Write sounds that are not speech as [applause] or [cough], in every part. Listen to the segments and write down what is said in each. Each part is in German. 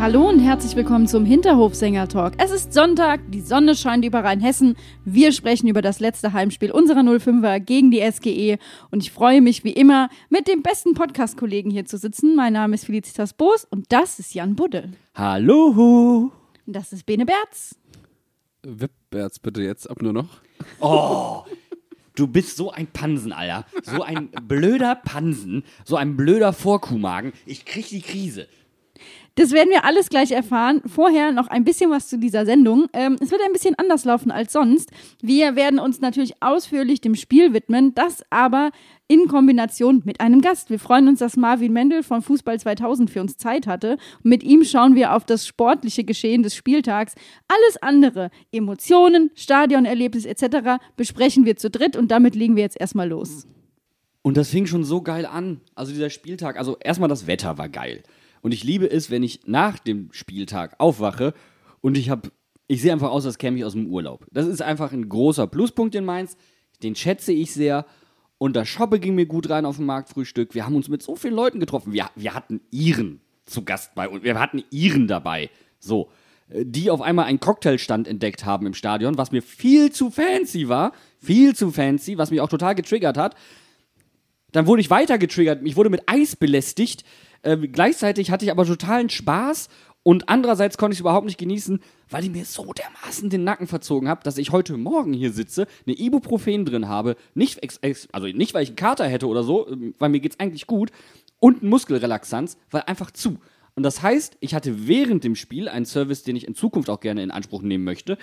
Hallo und herzlich willkommen zum Hinterhofsänger-Talk. Es ist Sonntag, die Sonne scheint über Rheinhessen. Wir sprechen über das letzte Heimspiel unserer 05er gegen die SGE und ich freue mich wie immer, mit dem besten Podcast-Kollegen hier zu sitzen. Mein Name ist Felicitas Boos und das ist Jan Budde. Hallo. Und das ist Bene Berz. Wipberts bitte jetzt ab nur noch. Oh, du bist so ein Pansen, Alter. So ein blöder Pansen. So ein blöder Vorkuhmagen. Ich krieg die Krise. Das werden wir alles gleich erfahren. Vorher noch ein bisschen was zu dieser Sendung. Ähm, es wird ein bisschen anders laufen als sonst. Wir werden uns natürlich ausführlich dem Spiel widmen, das aber in Kombination mit einem Gast. Wir freuen uns, dass Marvin Mendel von Fußball 2000 für uns Zeit hatte. Mit ihm schauen wir auf das sportliche Geschehen des Spieltags. Alles andere, Emotionen, Stadionerlebnis etc. besprechen wir zu dritt und damit legen wir jetzt erstmal los. Und das fing schon so geil an. Also dieser Spieltag, also erstmal das Wetter war geil. Und ich liebe es, wenn ich nach dem Spieltag aufwache und ich habe, ich sehe einfach aus, als käme ich aus dem Urlaub. Das ist einfach ein großer Pluspunkt in Mainz. Den schätze ich sehr. Und das Shoppe ging mir gut rein auf dem Marktfrühstück. Wir haben uns mit so vielen Leuten getroffen. Wir, wir hatten Iren zu Gast bei uns. Wir hatten Iren dabei. So. Äh, Die auf einmal einen Cocktailstand entdeckt haben im Stadion, was mir viel zu fancy war. Viel zu fancy, was mich auch total getriggert hat. Dann wurde ich weiter getriggert. Ich wurde mit Eis belästigt. Äh, gleichzeitig hatte ich aber totalen Spaß und andererseits konnte ich es überhaupt nicht genießen, weil ich mir so dermaßen den Nacken verzogen habe, dass ich heute Morgen hier sitze, eine Ibuprofen drin habe, nicht, also nicht, weil ich einen Kater hätte oder so, ähm, weil mir geht's eigentlich gut, und ein Muskelrelaxanz, weil einfach zu. Und das heißt, ich hatte während dem Spiel einen Service, den ich in Zukunft auch gerne in Anspruch nehmen möchte,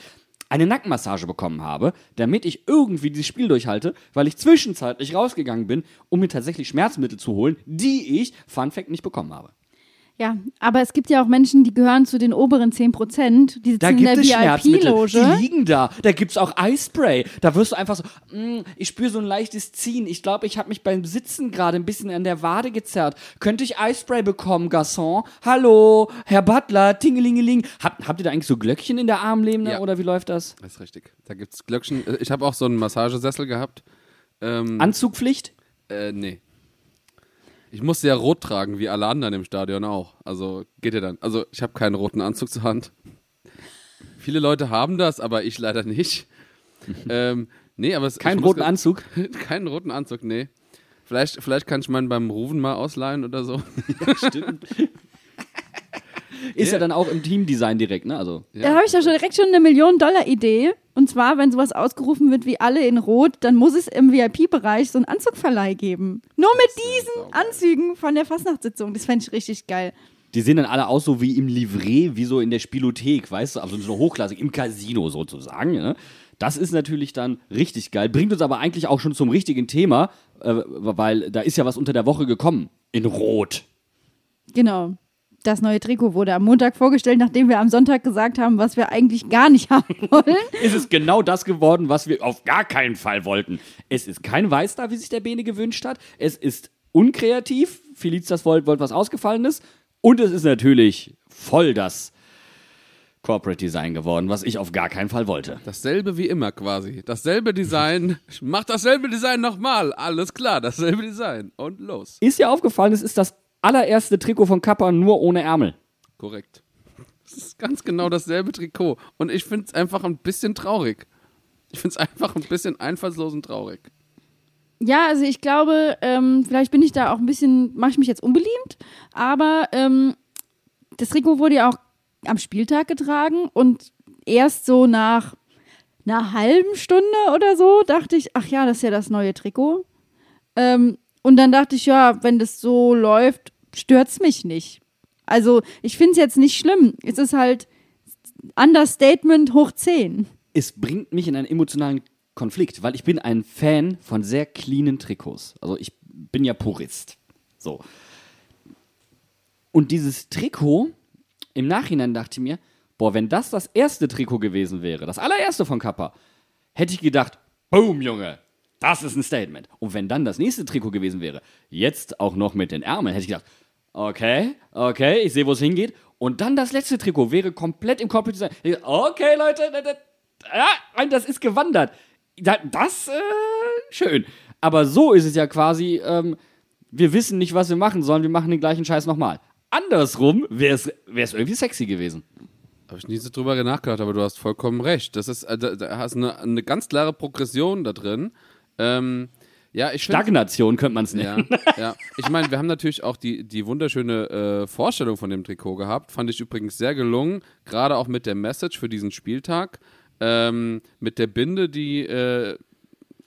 eine Nackenmassage bekommen habe, damit ich irgendwie dieses Spiel durchhalte, weil ich zwischenzeitlich rausgegangen bin, um mir tatsächlich Schmerzmittel zu holen, die ich, Fun Fact, nicht bekommen habe. Ja, aber es gibt ja auch Menschen, die gehören zu den oberen 10 Prozent. Die sitzen Da in gibt der es Schmerzmittel, VIP-Loge. die liegen da. Da gibt es auch Eispray. Da wirst du einfach so, mm, ich spüre so ein leichtes Ziehen. Ich glaube, ich habe mich beim Sitzen gerade ein bisschen an der Wade gezerrt. Könnte ich Eispray bekommen, Garçon? Hallo, Herr Butler, Tingelingeling. Habt, habt ihr da eigentlich so Glöckchen in der Armlehne Ja. oder wie läuft das? Das ist richtig. Da gibt's Glöckchen. Äh, Ich habe auch so einen Massagesessel gehabt. Ähm, Anzugpflicht? äh, nee. Ich musste ja rot tragen, wie alle anderen im Stadion auch. Also geht ja dann. Also ich habe keinen roten Anzug zur Hand. Viele Leute haben das, aber ich leider nicht. [laughs] ähm, nee, aber es Keinen roten Anzug? [laughs] Keinen roten Anzug, nee. Vielleicht, vielleicht kann ich meinen beim Rufen mal ausleihen oder so. [laughs] Ist ja dann auch im Teamdesign direkt, ne? Also. Da habe ich doch schon direkt schon eine Million-Dollar-Idee. Und zwar, wenn sowas ausgerufen wird wie alle in Rot, dann muss es im VIP-Bereich so einen Anzugverleih geben. Nur mit diesen Anzügen von der Fastnachtssitzung. Das fände ich richtig geil. Die sehen dann alle aus so wie im Livret, wie so in der Spielothek, weißt du, also so hochklassig, im Casino sozusagen. Ne? Das ist natürlich dann richtig geil. Bringt uns aber eigentlich auch schon zum richtigen Thema, äh, weil da ist ja was unter der Woche gekommen. In Rot. Genau. Das neue Trikot wurde am Montag vorgestellt, nachdem wir am Sonntag gesagt haben, was wir eigentlich gar nicht [laughs] haben wollen. Ist es genau das geworden, was wir auf gar keinen Fall wollten. Es ist kein Weißstar, wie sich der Bene gewünscht hat. Es ist unkreativ. Felicitas wollte wollt was Ausgefallenes. Und es ist natürlich voll das Corporate Design geworden, was ich auf gar keinen Fall wollte. Dasselbe wie immer quasi. Dasselbe Design. Ich [laughs] Mach dasselbe Design nochmal. Alles klar, dasselbe Design. Und los. Ist dir aufgefallen, es ist das allererste Trikot von Kappa nur ohne Ärmel. Korrekt. Es ist ganz genau dasselbe Trikot. Und ich finde es einfach ein bisschen traurig. Ich finde es einfach ein bisschen einfallslos und traurig. Ja, also ich glaube, ähm, vielleicht bin ich da auch ein bisschen, mache ich mich jetzt unbeliebt, aber ähm, das Trikot wurde ja auch am Spieltag getragen und erst so nach einer halben Stunde oder so dachte ich, ach ja, das ist ja das neue Trikot. Ähm, und dann dachte ich, ja, wenn das so läuft, stört's mich nicht. Also ich finde es jetzt nicht schlimm. Es ist halt Understatement hoch 10. Es bringt mich in einen emotionalen Konflikt, weil ich bin ein Fan von sehr cleanen Trikots. Also ich bin ja Purist. So. Und dieses Trikot, im Nachhinein dachte ich mir, boah, wenn das das erste Trikot gewesen wäre, das allererste von Kappa, hätte ich gedacht, boom, Junge, das ist ein Statement. Und wenn dann das nächste Trikot gewesen wäre, jetzt auch noch mit den Ärmeln, hätte ich gedacht, okay, okay, ich sehe, wo es hingeht. Und dann das letzte Trikot wäre komplett im Corporate Design. Okay, Leute, ja, das ist gewandert. Da- Das, äh, schön. Aber so ist es ja quasi, ähm, wir wissen nicht, was wir machen sollen, wir machen den gleichen Scheiß nochmal. Andersrum wäre es irgendwie sexy gewesen. Habe ich nie so drüber nachgedacht, aber du hast vollkommen recht. Das ist, äh, da, da hast eine, eine ganz klare Progression da drin. Ähm, ja, ich finde. Stagnation könnte man es nennen. Ja, [laughs] ja. Ich meine, wir haben natürlich auch die, die wunderschöne äh, Vorstellung von dem Trikot gehabt. Fand ich übrigens sehr gelungen, gerade auch mit der Message für diesen Spieltag. Ähm, mit der Binde, die äh,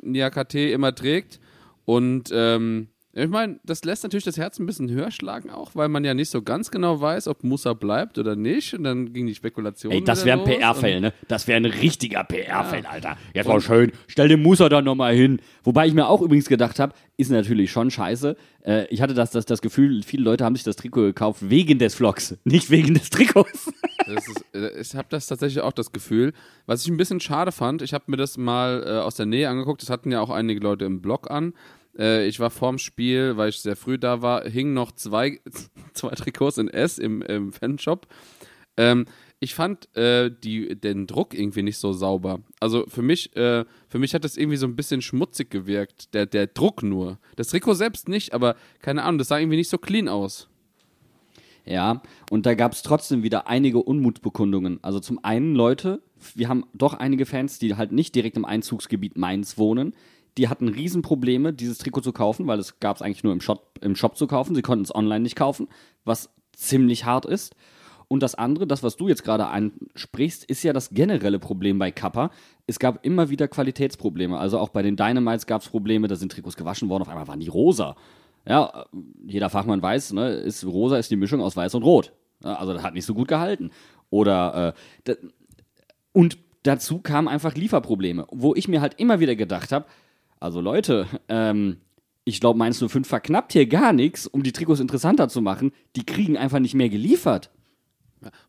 Niakate immer trägt. Und ähm, ich meine, das lässt natürlich das Herz ein bisschen höher schlagen auch, weil man ja nicht so ganz genau weiß, ob Musa bleibt oder nicht. Und dann ging die Spekulation. Ey, das wäre ein. PR-Fail, ne? Das wäre ein richtiger PR-Fail, Alter. Jetzt mal schön, stell den Musa da nochmal hin. Wobei ich mir auch übrigens gedacht habe, ist natürlich schon scheiße. Äh, ich hatte das, das, das Gefühl, viele Leute haben sich das Trikot gekauft wegen des Vlogs, [laughs] nicht wegen des Trikots. Ist, äh, ich habe das tatsächlich auch das Gefühl. Was ich ein bisschen schade fand, ich habe mir das mal äh, aus der Nähe angeguckt, das hatten ja auch einige Leute im Blog an. Äh, ich war vorm Spiel, weil ich sehr früh da war, hingen noch zwei, [laughs] zwei Trikots in S im, im Fanshop. Ähm, ich fand äh, die, den Druck irgendwie nicht so sauber. Also für mich, äh, für mich hat das irgendwie so ein bisschen schmutzig gewirkt. Der, der Druck nur. Das Trikot selbst nicht, aber keine Ahnung, das sah irgendwie nicht so clean aus. Ja, und da gab es trotzdem wieder einige Unmutsbekundungen. Also zum einen Leute, wir haben doch einige Fans, die halt nicht direkt im Einzugsgebiet Mainz wohnen. Die hatten Riesenprobleme, dieses Trikot zu kaufen, weil es gab es eigentlich nur im Shop, im Shop zu kaufen. Sie konnten es online nicht kaufen, was ziemlich hart ist. Und das andere, das, was du jetzt gerade ansprichst, ist ja das generelle Problem bei Kappa. Es gab immer wieder Qualitätsprobleme. Also auch bei den Dynamites gab es Probleme, da sind Trikots gewaschen worden, auf einmal waren die rosa. Ja, jeder Fachmann weiß, ne, ist rosa ist die Mischung aus weiß und rot. Also das hat nicht so gut gehalten. Oder äh, und dazu kamen einfach Lieferprobleme, wo ich mir halt immer wieder gedacht habe, also Leute, ähm, ich glaube, Mainz 05 verknappt hier gar nichts, um die Trikots interessanter zu machen. Die kriegen einfach nicht mehr geliefert.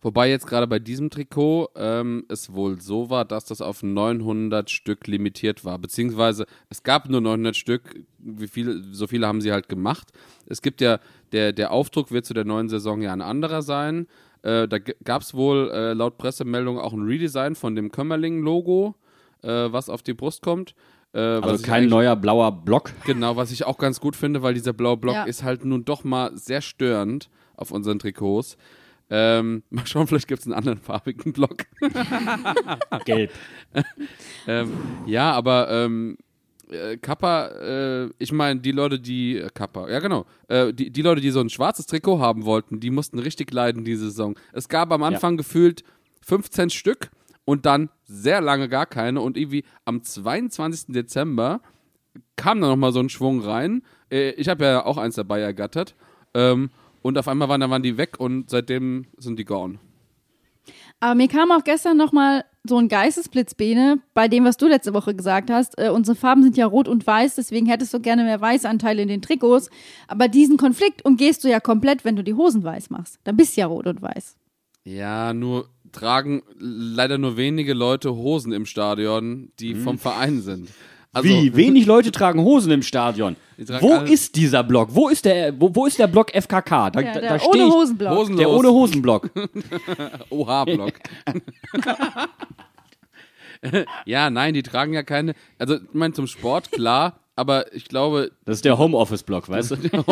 Wobei jetzt gerade bei diesem Trikot ähm, es wohl so war, dass das auf 900 Stück limitiert war. Beziehungsweise es gab nur 900 Stück, wie viele, so viele haben sie halt gemacht. Es gibt ja, der, der Aufdruck wird zu der neuen Saison ja ein anderer sein. Äh, da gab es wohl äh, laut Pressemeldung auch ein Redesign von dem Kömmerling-Logo, äh, was auf die Brust kommt. Äh, Also kein neuer blauer Block. Genau, was ich auch ganz gut finde, weil dieser blaue Block Ja. ist halt nun doch mal sehr störend auf unseren Trikots. Ähm, [laughs] mal schauen, vielleicht gibt es einen anderen farbigen Block. [laughs] Gelb. [laughs] ähm, ja, aber ähm, äh, Kappa, äh, ich meine, die Leute, die äh, Kappa, ja genau, äh, die, die Leute, die so ein schwarzes Trikot haben wollten, die mussten richtig leiden diese Saison. Es gab am Anfang gefühlt 15 Stück und dann sehr lange gar keine und irgendwie am 22. Dezember kam da nochmal so ein Schwung rein. Äh, ich habe ja auch eins dabei ergattert. Ähm, und auf einmal waren, dann waren die weg und seitdem sind die gone. Aber mir kam auch gestern nochmal so ein Geistesblitzbene bei dem, was du letzte Woche gesagt hast. Äh, unsere Farben sind ja rot und weiß, deswegen hättest du gerne mehr Weißanteile in den Trikots. Aber diesen Konflikt umgehst du ja komplett, wenn du die Hosen weiß machst. Dann bist du ja rot und weiß. Ja, nur tragen leider nur wenige Leute Hosen im Stadion, die vom Verein sind. Also, Wie? [laughs] Wenig Leute tragen Hosen im Stadion. Wo ist dieser Block? Wo ist der, wo, wo ist der Block FKK? Da, Ja, der da ohne. Hosenblock. Hosenlos. Der ohne Hosenblock. [laughs] [laughs] OH-Block. ja, nein, die tragen ja keine. Also, ich meine, zum Sport, klar, aber ich glaube, Das ist der Homeoffice-Block, weißt du? [laughs]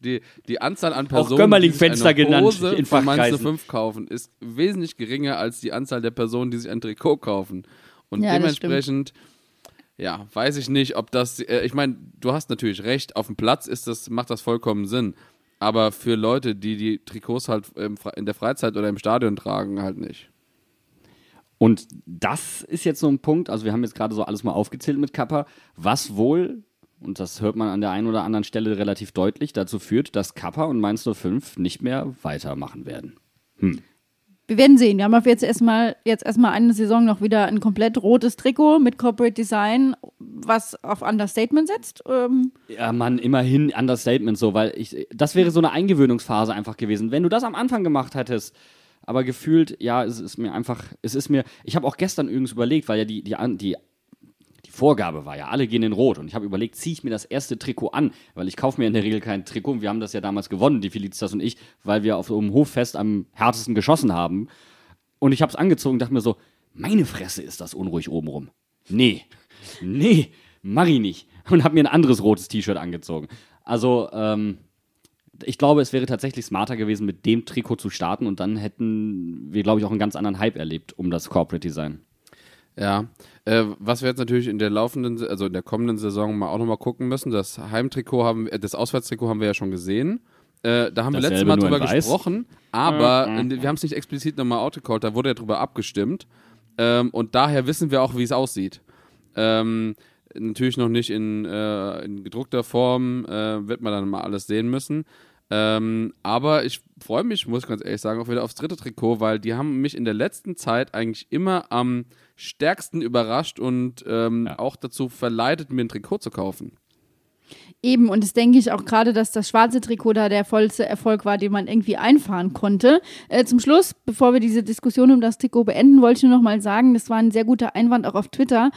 die, die Anzahl an Personen, Gömmerling-Fenster die sich eine genannt Hose in von Mainz Fachkreisen. 05 kaufen, ist wesentlich geringer als die Anzahl der Personen, die sich ein Trikot kaufen. Und Ja, dementsprechend, ja, weiß ich nicht, ob das. Äh, ich meine, du hast natürlich recht. Auf dem Platz ist das, macht das vollkommen Sinn. Aber für Leute, die die Trikots halt in der Freizeit oder im Stadion tragen, halt nicht. Und das ist jetzt so ein Punkt, also wir haben jetzt gerade so alles mal aufgezählt mit Kappa, was wohl, und das hört man an der einen oder anderen Stelle relativ deutlich, dazu führt, dass Kappa und Mainz 05 nicht mehr weitermachen werden. Wir werden sehen. Wir haben auf jetzt erstmal jetzt erstmal eine Saison noch wieder ein komplett rotes Trikot mit Corporate Design, was auf Understatement setzt. Ähm, Ja, Mann, immerhin Understatement so, weil ich, das wäre so eine Eingewöhnungsphase einfach gewesen. Wenn du das am Anfang gemacht hättest, aber gefühlt, ja, es ist mir einfach, es ist mir, ich habe auch gestern übrigens überlegt, weil ja die, die, die, die Vorgabe war ja, alle gehen in Rot und ich habe überlegt, ziehe ich mir das erste Trikot an, weil ich kaufe mir in der Regel kein Trikot und wir haben das ja damals gewonnen, die Felicitas und ich, weil wir auf so einem Hoffest am härtesten geschossen haben und ich habe es angezogen und dachte mir so, meine Fresse ist das unruhig obenrum. Nee, nee, mach ich nicht. Und habe mir ein anderes rotes T-Shirt angezogen. Also, ähm, ich glaube, es wäre tatsächlich smarter gewesen, mit dem Trikot zu starten und dann hätten wir, glaube ich, auch einen ganz anderen Hype erlebt um das Corporate Design. Ja, äh, was wir jetzt natürlich in der laufenden, also in der kommenden Saison mal auch nochmal gucken müssen, das Heimtrikot haben, äh, das Auswärtstrikot haben wir ja schon gesehen. Äh, da haben wir letztes Mal drüber gesprochen, aber äh, wir haben es nicht explizit nochmal outgecallt, da wurde ja drüber abgestimmt. Ähm, und daher wissen wir auch, wie es aussieht. Ähm, natürlich noch nicht in, äh, in gedruckter Form, äh, wird man dann mal alles sehen müssen. Ähm, aber ich freue mich, muss ich ganz ehrlich sagen, auch wieder aufs dritte Trikot, weil die haben mich in der letzten Zeit eigentlich immer am stärksten überrascht und ähm, Ja. auch dazu verleitet, mir ein Trikot zu kaufen. Eben, und das denke ich auch gerade, dass das schwarze Trikot da der vollste Erfolg war, den man irgendwie einfahren konnte. Äh, zum Schluss, bevor wir diese Diskussion um das Trikot beenden, wollte ich nur noch mal sagen, das war ein sehr guter Einwand auch auf Twitter.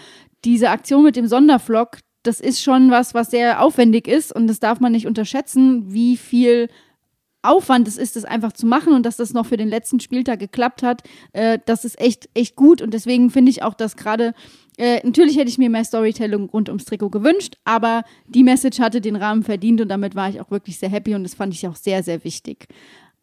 Diese Aktion mit dem Sondervlog, das ist schon was, was sehr aufwendig ist und das darf man nicht unterschätzen, wie viel Aufwand es ist, das einfach zu machen und dass das noch für den letzten Spieltag geklappt hat, äh, das ist echt, echt gut. Und deswegen finde ich auch, dass gerade, äh, natürlich hätte ich mir mehr Storytelling rund ums Trikot gewünscht, aber die Message hatte den Rahmen verdient und damit war ich auch wirklich sehr happy und das fand ich auch sehr, sehr wichtig.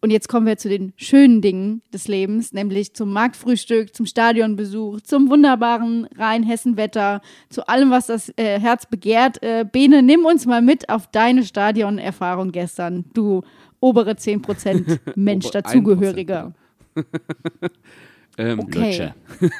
Und jetzt kommen wir zu den schönen Dingen des Lebens, nämlich zum Marktfrühstück, zum Stadionbesuch, zum wunderbaren Rhein-Hessen-Wetter, zu allem, was das äh, Herz begehrt. Äh, Bene, nimm uns mal mit auf deine Stadionerfahrung gestern, du obere 10% [laughs] Mensch dazugehöriger. [laughs] Ähm, Okay. [laughs]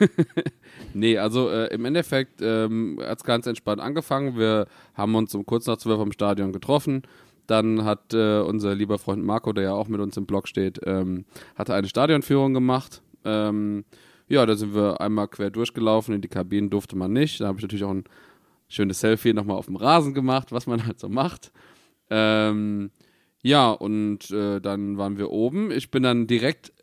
Nee, also äh, im Endeffekt ähm, hat es ganz entspannt angefangen. Wir haben uns um kurz nach zwölf am Stadion getroffen. Dann hat äh, unser lieber Freund Marco, der ja auch mit uns im Blog steht, ähm, hatte eine Stadionführung gemacht. Ähm, ja, da sind wir einmal quer durchgelaufen. In die Kabinen durfte man nicht. Da habe ich natürlich auch ein schönes Selfie nochmal auf dem Rasen gemacht, was man [laughs] halt so macht. Ähm, ja, und äh, dann waren wir oben. Ich bin dann direkt,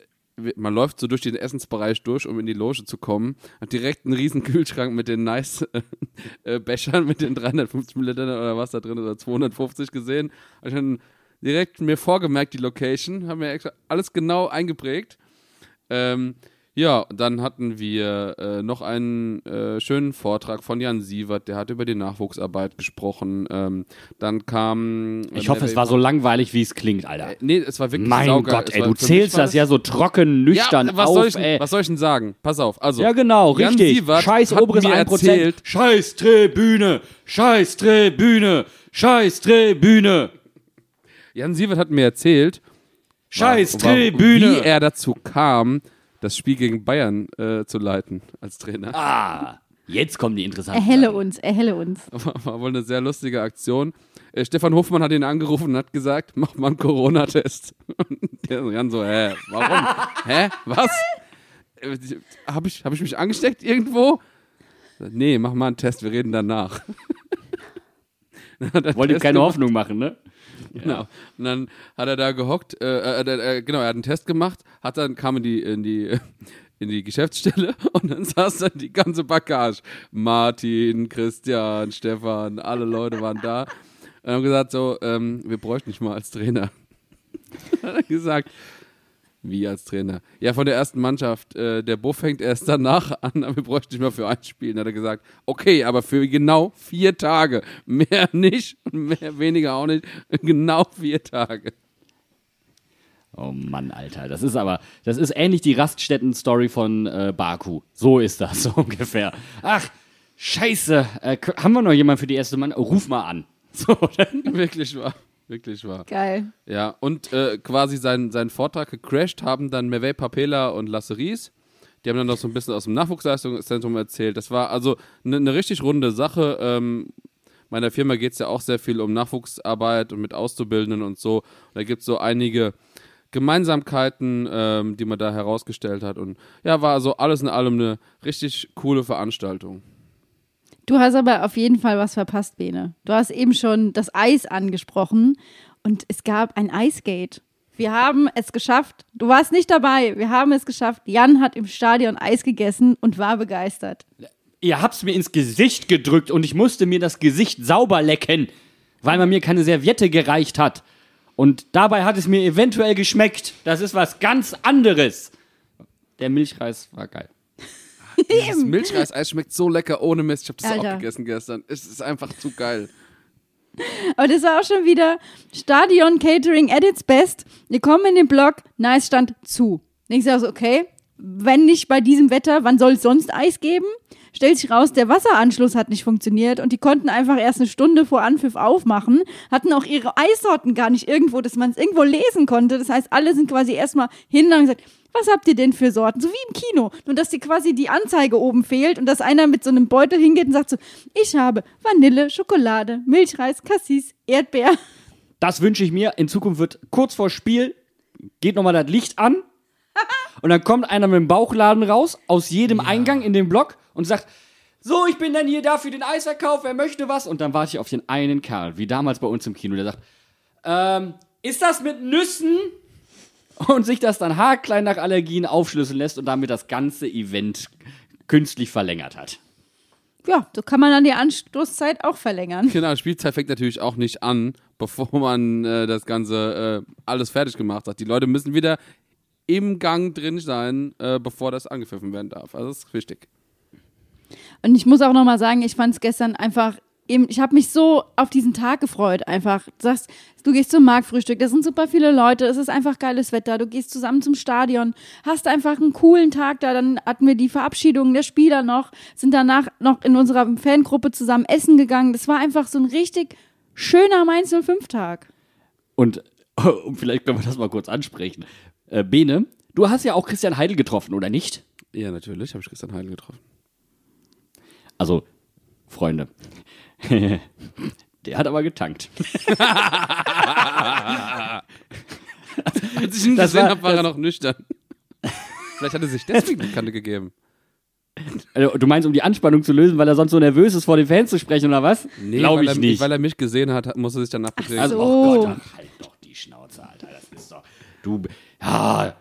man läuft so durch den Essensbereich durch, um in die Loge zu kommen. Hat direkt einen riesen Kühlschrank mit den nice [laughs] äh, Bechern, mit den 350 Millilitern oder was da drin oder 250 gesehen. Hab ich dann direkt mir vorgemerkt, die Location, haben mir extra alles genau eingeprägt. Ähm, ja, dann hatten wir äh, noch einen äh, schönen Vortrag von Jan Sievert, der hat über die Nachwuchsarbeit gesprochen. Ähm, dann kam. äh, Ich hoffe, es war so langweilig, wie es klingt, Alter. Äh, nee, es war wirklich Mein saugeil. Gott, ey, war- du zählst das ja so trocken, nüchtern ja, was auf, soll ich, ey. Was soll ich denn sagen? Pass auf. Also, Ja, genau, Jan richtig. Sievert Scheiß hat oberes mir 1%. erzählt, Scheiß Tribüne, Scheiß Tribüne, Scheiß Tribüne, Jan Sievert hat mir erzählt, Scheiß Tribüne. wie er dazu kam, das Spiel gegen Bayern äh, zu leiten als Trainer. ah, jetzt kommen die interessanten Erhelle Sachen. uns, erhelle uns. [laughs] War, war wohl eine sehr lustige Aktion. Äh, Stefan Hofmann hat ihn angerufen und hat gesagt, mach mal einen Corona-Test. [laughs] Und der Jan so, hä, warum? [laughs] hä, was? Habe ich, hab ich mich angesteckt irgendwo? Nee, mach mal einen Test, wir reden danach. Ihm Test keine gemacht. Hoffnung machen, ne? [laughs] Genau. Und dann hat er da gehockt, äh, äh, äh, genau, er hat einen Test gemacht, hat dann, kam in die, in die, [laughs] in die Geschäftsstelle [laughs] und dann saß dann die ganze Bagage. Martin, Christian, Stefan, alle Leute waren da. Und haben gesagt, so, ähm, wir bräuchten dich mal als Trainer. hat er gesagt, wie als Trainer? Ja, von der ersten Mannschaft. Äh, der Buff fängt erst danach [laughs] an, aber wir bräuchten dich mal für ein Spiel. Dann hat er gesagt, okay, aber für genau vier Tage. Mehr nicht und mehr, weniger auch nicht. Genau vier Tage. Oh Mann, Alter. Das ist aber, das ist ähnlich die Raststätten-Story von äh, Baku. So ist das [laughs] so ungefähr. Ach, scheiße. Äh, haben wir noch jemanden für die erste Mann? Oh, ruf mal an. [laughs] So, dann. Wirklich wahr. Wirklich wahr. Geil. Ja, und äh, quasi seinen, seinen Vortrag gecrashed haben dann Merveille Papela und Lasse Ries. Die haben dann noch so ein bisschen aus dem Nachwuchsleistungszentrum erzählt. Das war also eine ne richtig runde Sache. Ähm, meiner Firma geht es ja auch sehr viel um Nachwuchsarbeit und mit Auszubildenden und so. Und da gibt es so einige Gemeinsamkeiten, ähm, die man da herausgestellt hat. Und ja, war also alles in allem eine richtig coole Veranstaltung. Du hast aber auf jeden Fall was verpasst, Bene. Du hast eben schon das Eis angesprochen und es gab ein Eisgate. Wir haben es geschafft. Du warst nicht dabei. Wir haben es geschafft. Jan hat im Stadion Eis gegessen und war begeistert. Ihr habt's mir ins Gesicht gedrückt und ich musste mir das Gesicht sauber lecken, weil man mir keine Serviette gereicht hat. Und dabei hat es mir eventuell geschmeckt. Das ist was ganz anderes. Der Milchreis war geil. Dieses Milchreiseis schmeckt so lecker ohne Mist. Ich habe das Alter. auch gegessen gestern. Es ist einfach zu geil. Aber das war auch schon wieder Stadion Catering at its best. Wir kommen in den Block, nice stand zu. Und ich sage so, okay, wenn nicht bei diesem Wetter, wann soll es sonst Eis geben? Stellt sich raus, der Wasseranschluss hat nicht funktioniert und die konnten einfach erst eine Stunde vor Anpfiff aufmachen, hatten auch ihre Eissorten gar nicht irgendwo, dass man es irgendwo lesen konnte. Das heißt, alle sind quasi erstmal hin und haben gesagt, was habt ihr denn für Sorten? So wie im Kino. Nur, dass die quasi die Anzeige oben fehlt und dass einer mit so einem Beutel hingeht und sagt so, ich habe Vanille, Schokolade, Milchreis, Cassis, Erdbeer. Das wünsche ich mir. In Zukunft wird kurz vor Spiel geht nochmal das Licht an [laughs] und dann kommt einer mit dem Bauchladen raus aus jedem Eingang in den Block und sagt, so, ich bin dann hier da für den Eisverkauf, wer möchte was? Und dann warte ich auf den einen Kerl, wie damals bei uns im Kino, der sagt, ähm, ist das mit Nüssen? Und sich das dann haarklein nach Allergien aufschlüsseln lässt und damit das ganze Event künstlich verlängert hat. Ja, so kann man dann die Anstoßzeit auch verlängern. Genau, Spielzeit fängt natürlich auch nicht an, bevor man äh, das Ganze äh, alles fertig gemacht hat. Die Leute müssen wieder im Gang drin sein, äh, bevor das angepfiffen werden darf. Also das ist wichtig. Und ich muss auch nochmal sagen, ich fand es gestern einfach, eben, ich habe mich so auf diesen Tag gefreut. Einfach, du sagst, du gehst zum Marktfrühstück, da sind super viele Leute, es ist einfach geiles Wetter, du gehst zusammen zum Stadion, hast einfach einen coolen Tag da. Dann hatten wir die Verabschiedung der Spieler noch, sind danach noch in unserer Fangruppe zusammen essen gegangen. Das war einfach so ein richtig schöner Mainz 05-Tag. Und [laughs] um vielleicht können wir das mal kurz ansprechen. Äh, Bene, du hast ja auch Christian Heidel getroffen, oder nicht? Ja, natürlich, habe ich Christian Heidel getroffen. Also, Freunde. [laughs] Der hat aber getankt. Als ich ihn Das gesehen habe, war er noch nüchtern. Vielleicht hat er sich deswegen die Kante gegeben. Also, du meinst, um die Anspannung zu lösen, weil er sonst so nervös ist, vor den Fans zu sprechen, oder was? Glaube weil ich er, nicht. Weil er mich gesehen hat, hat- muss er sich danach betreten. also, so. oh Gott, dann halt doch die Schnauze, Alter. Das ist doch. Du. Ja.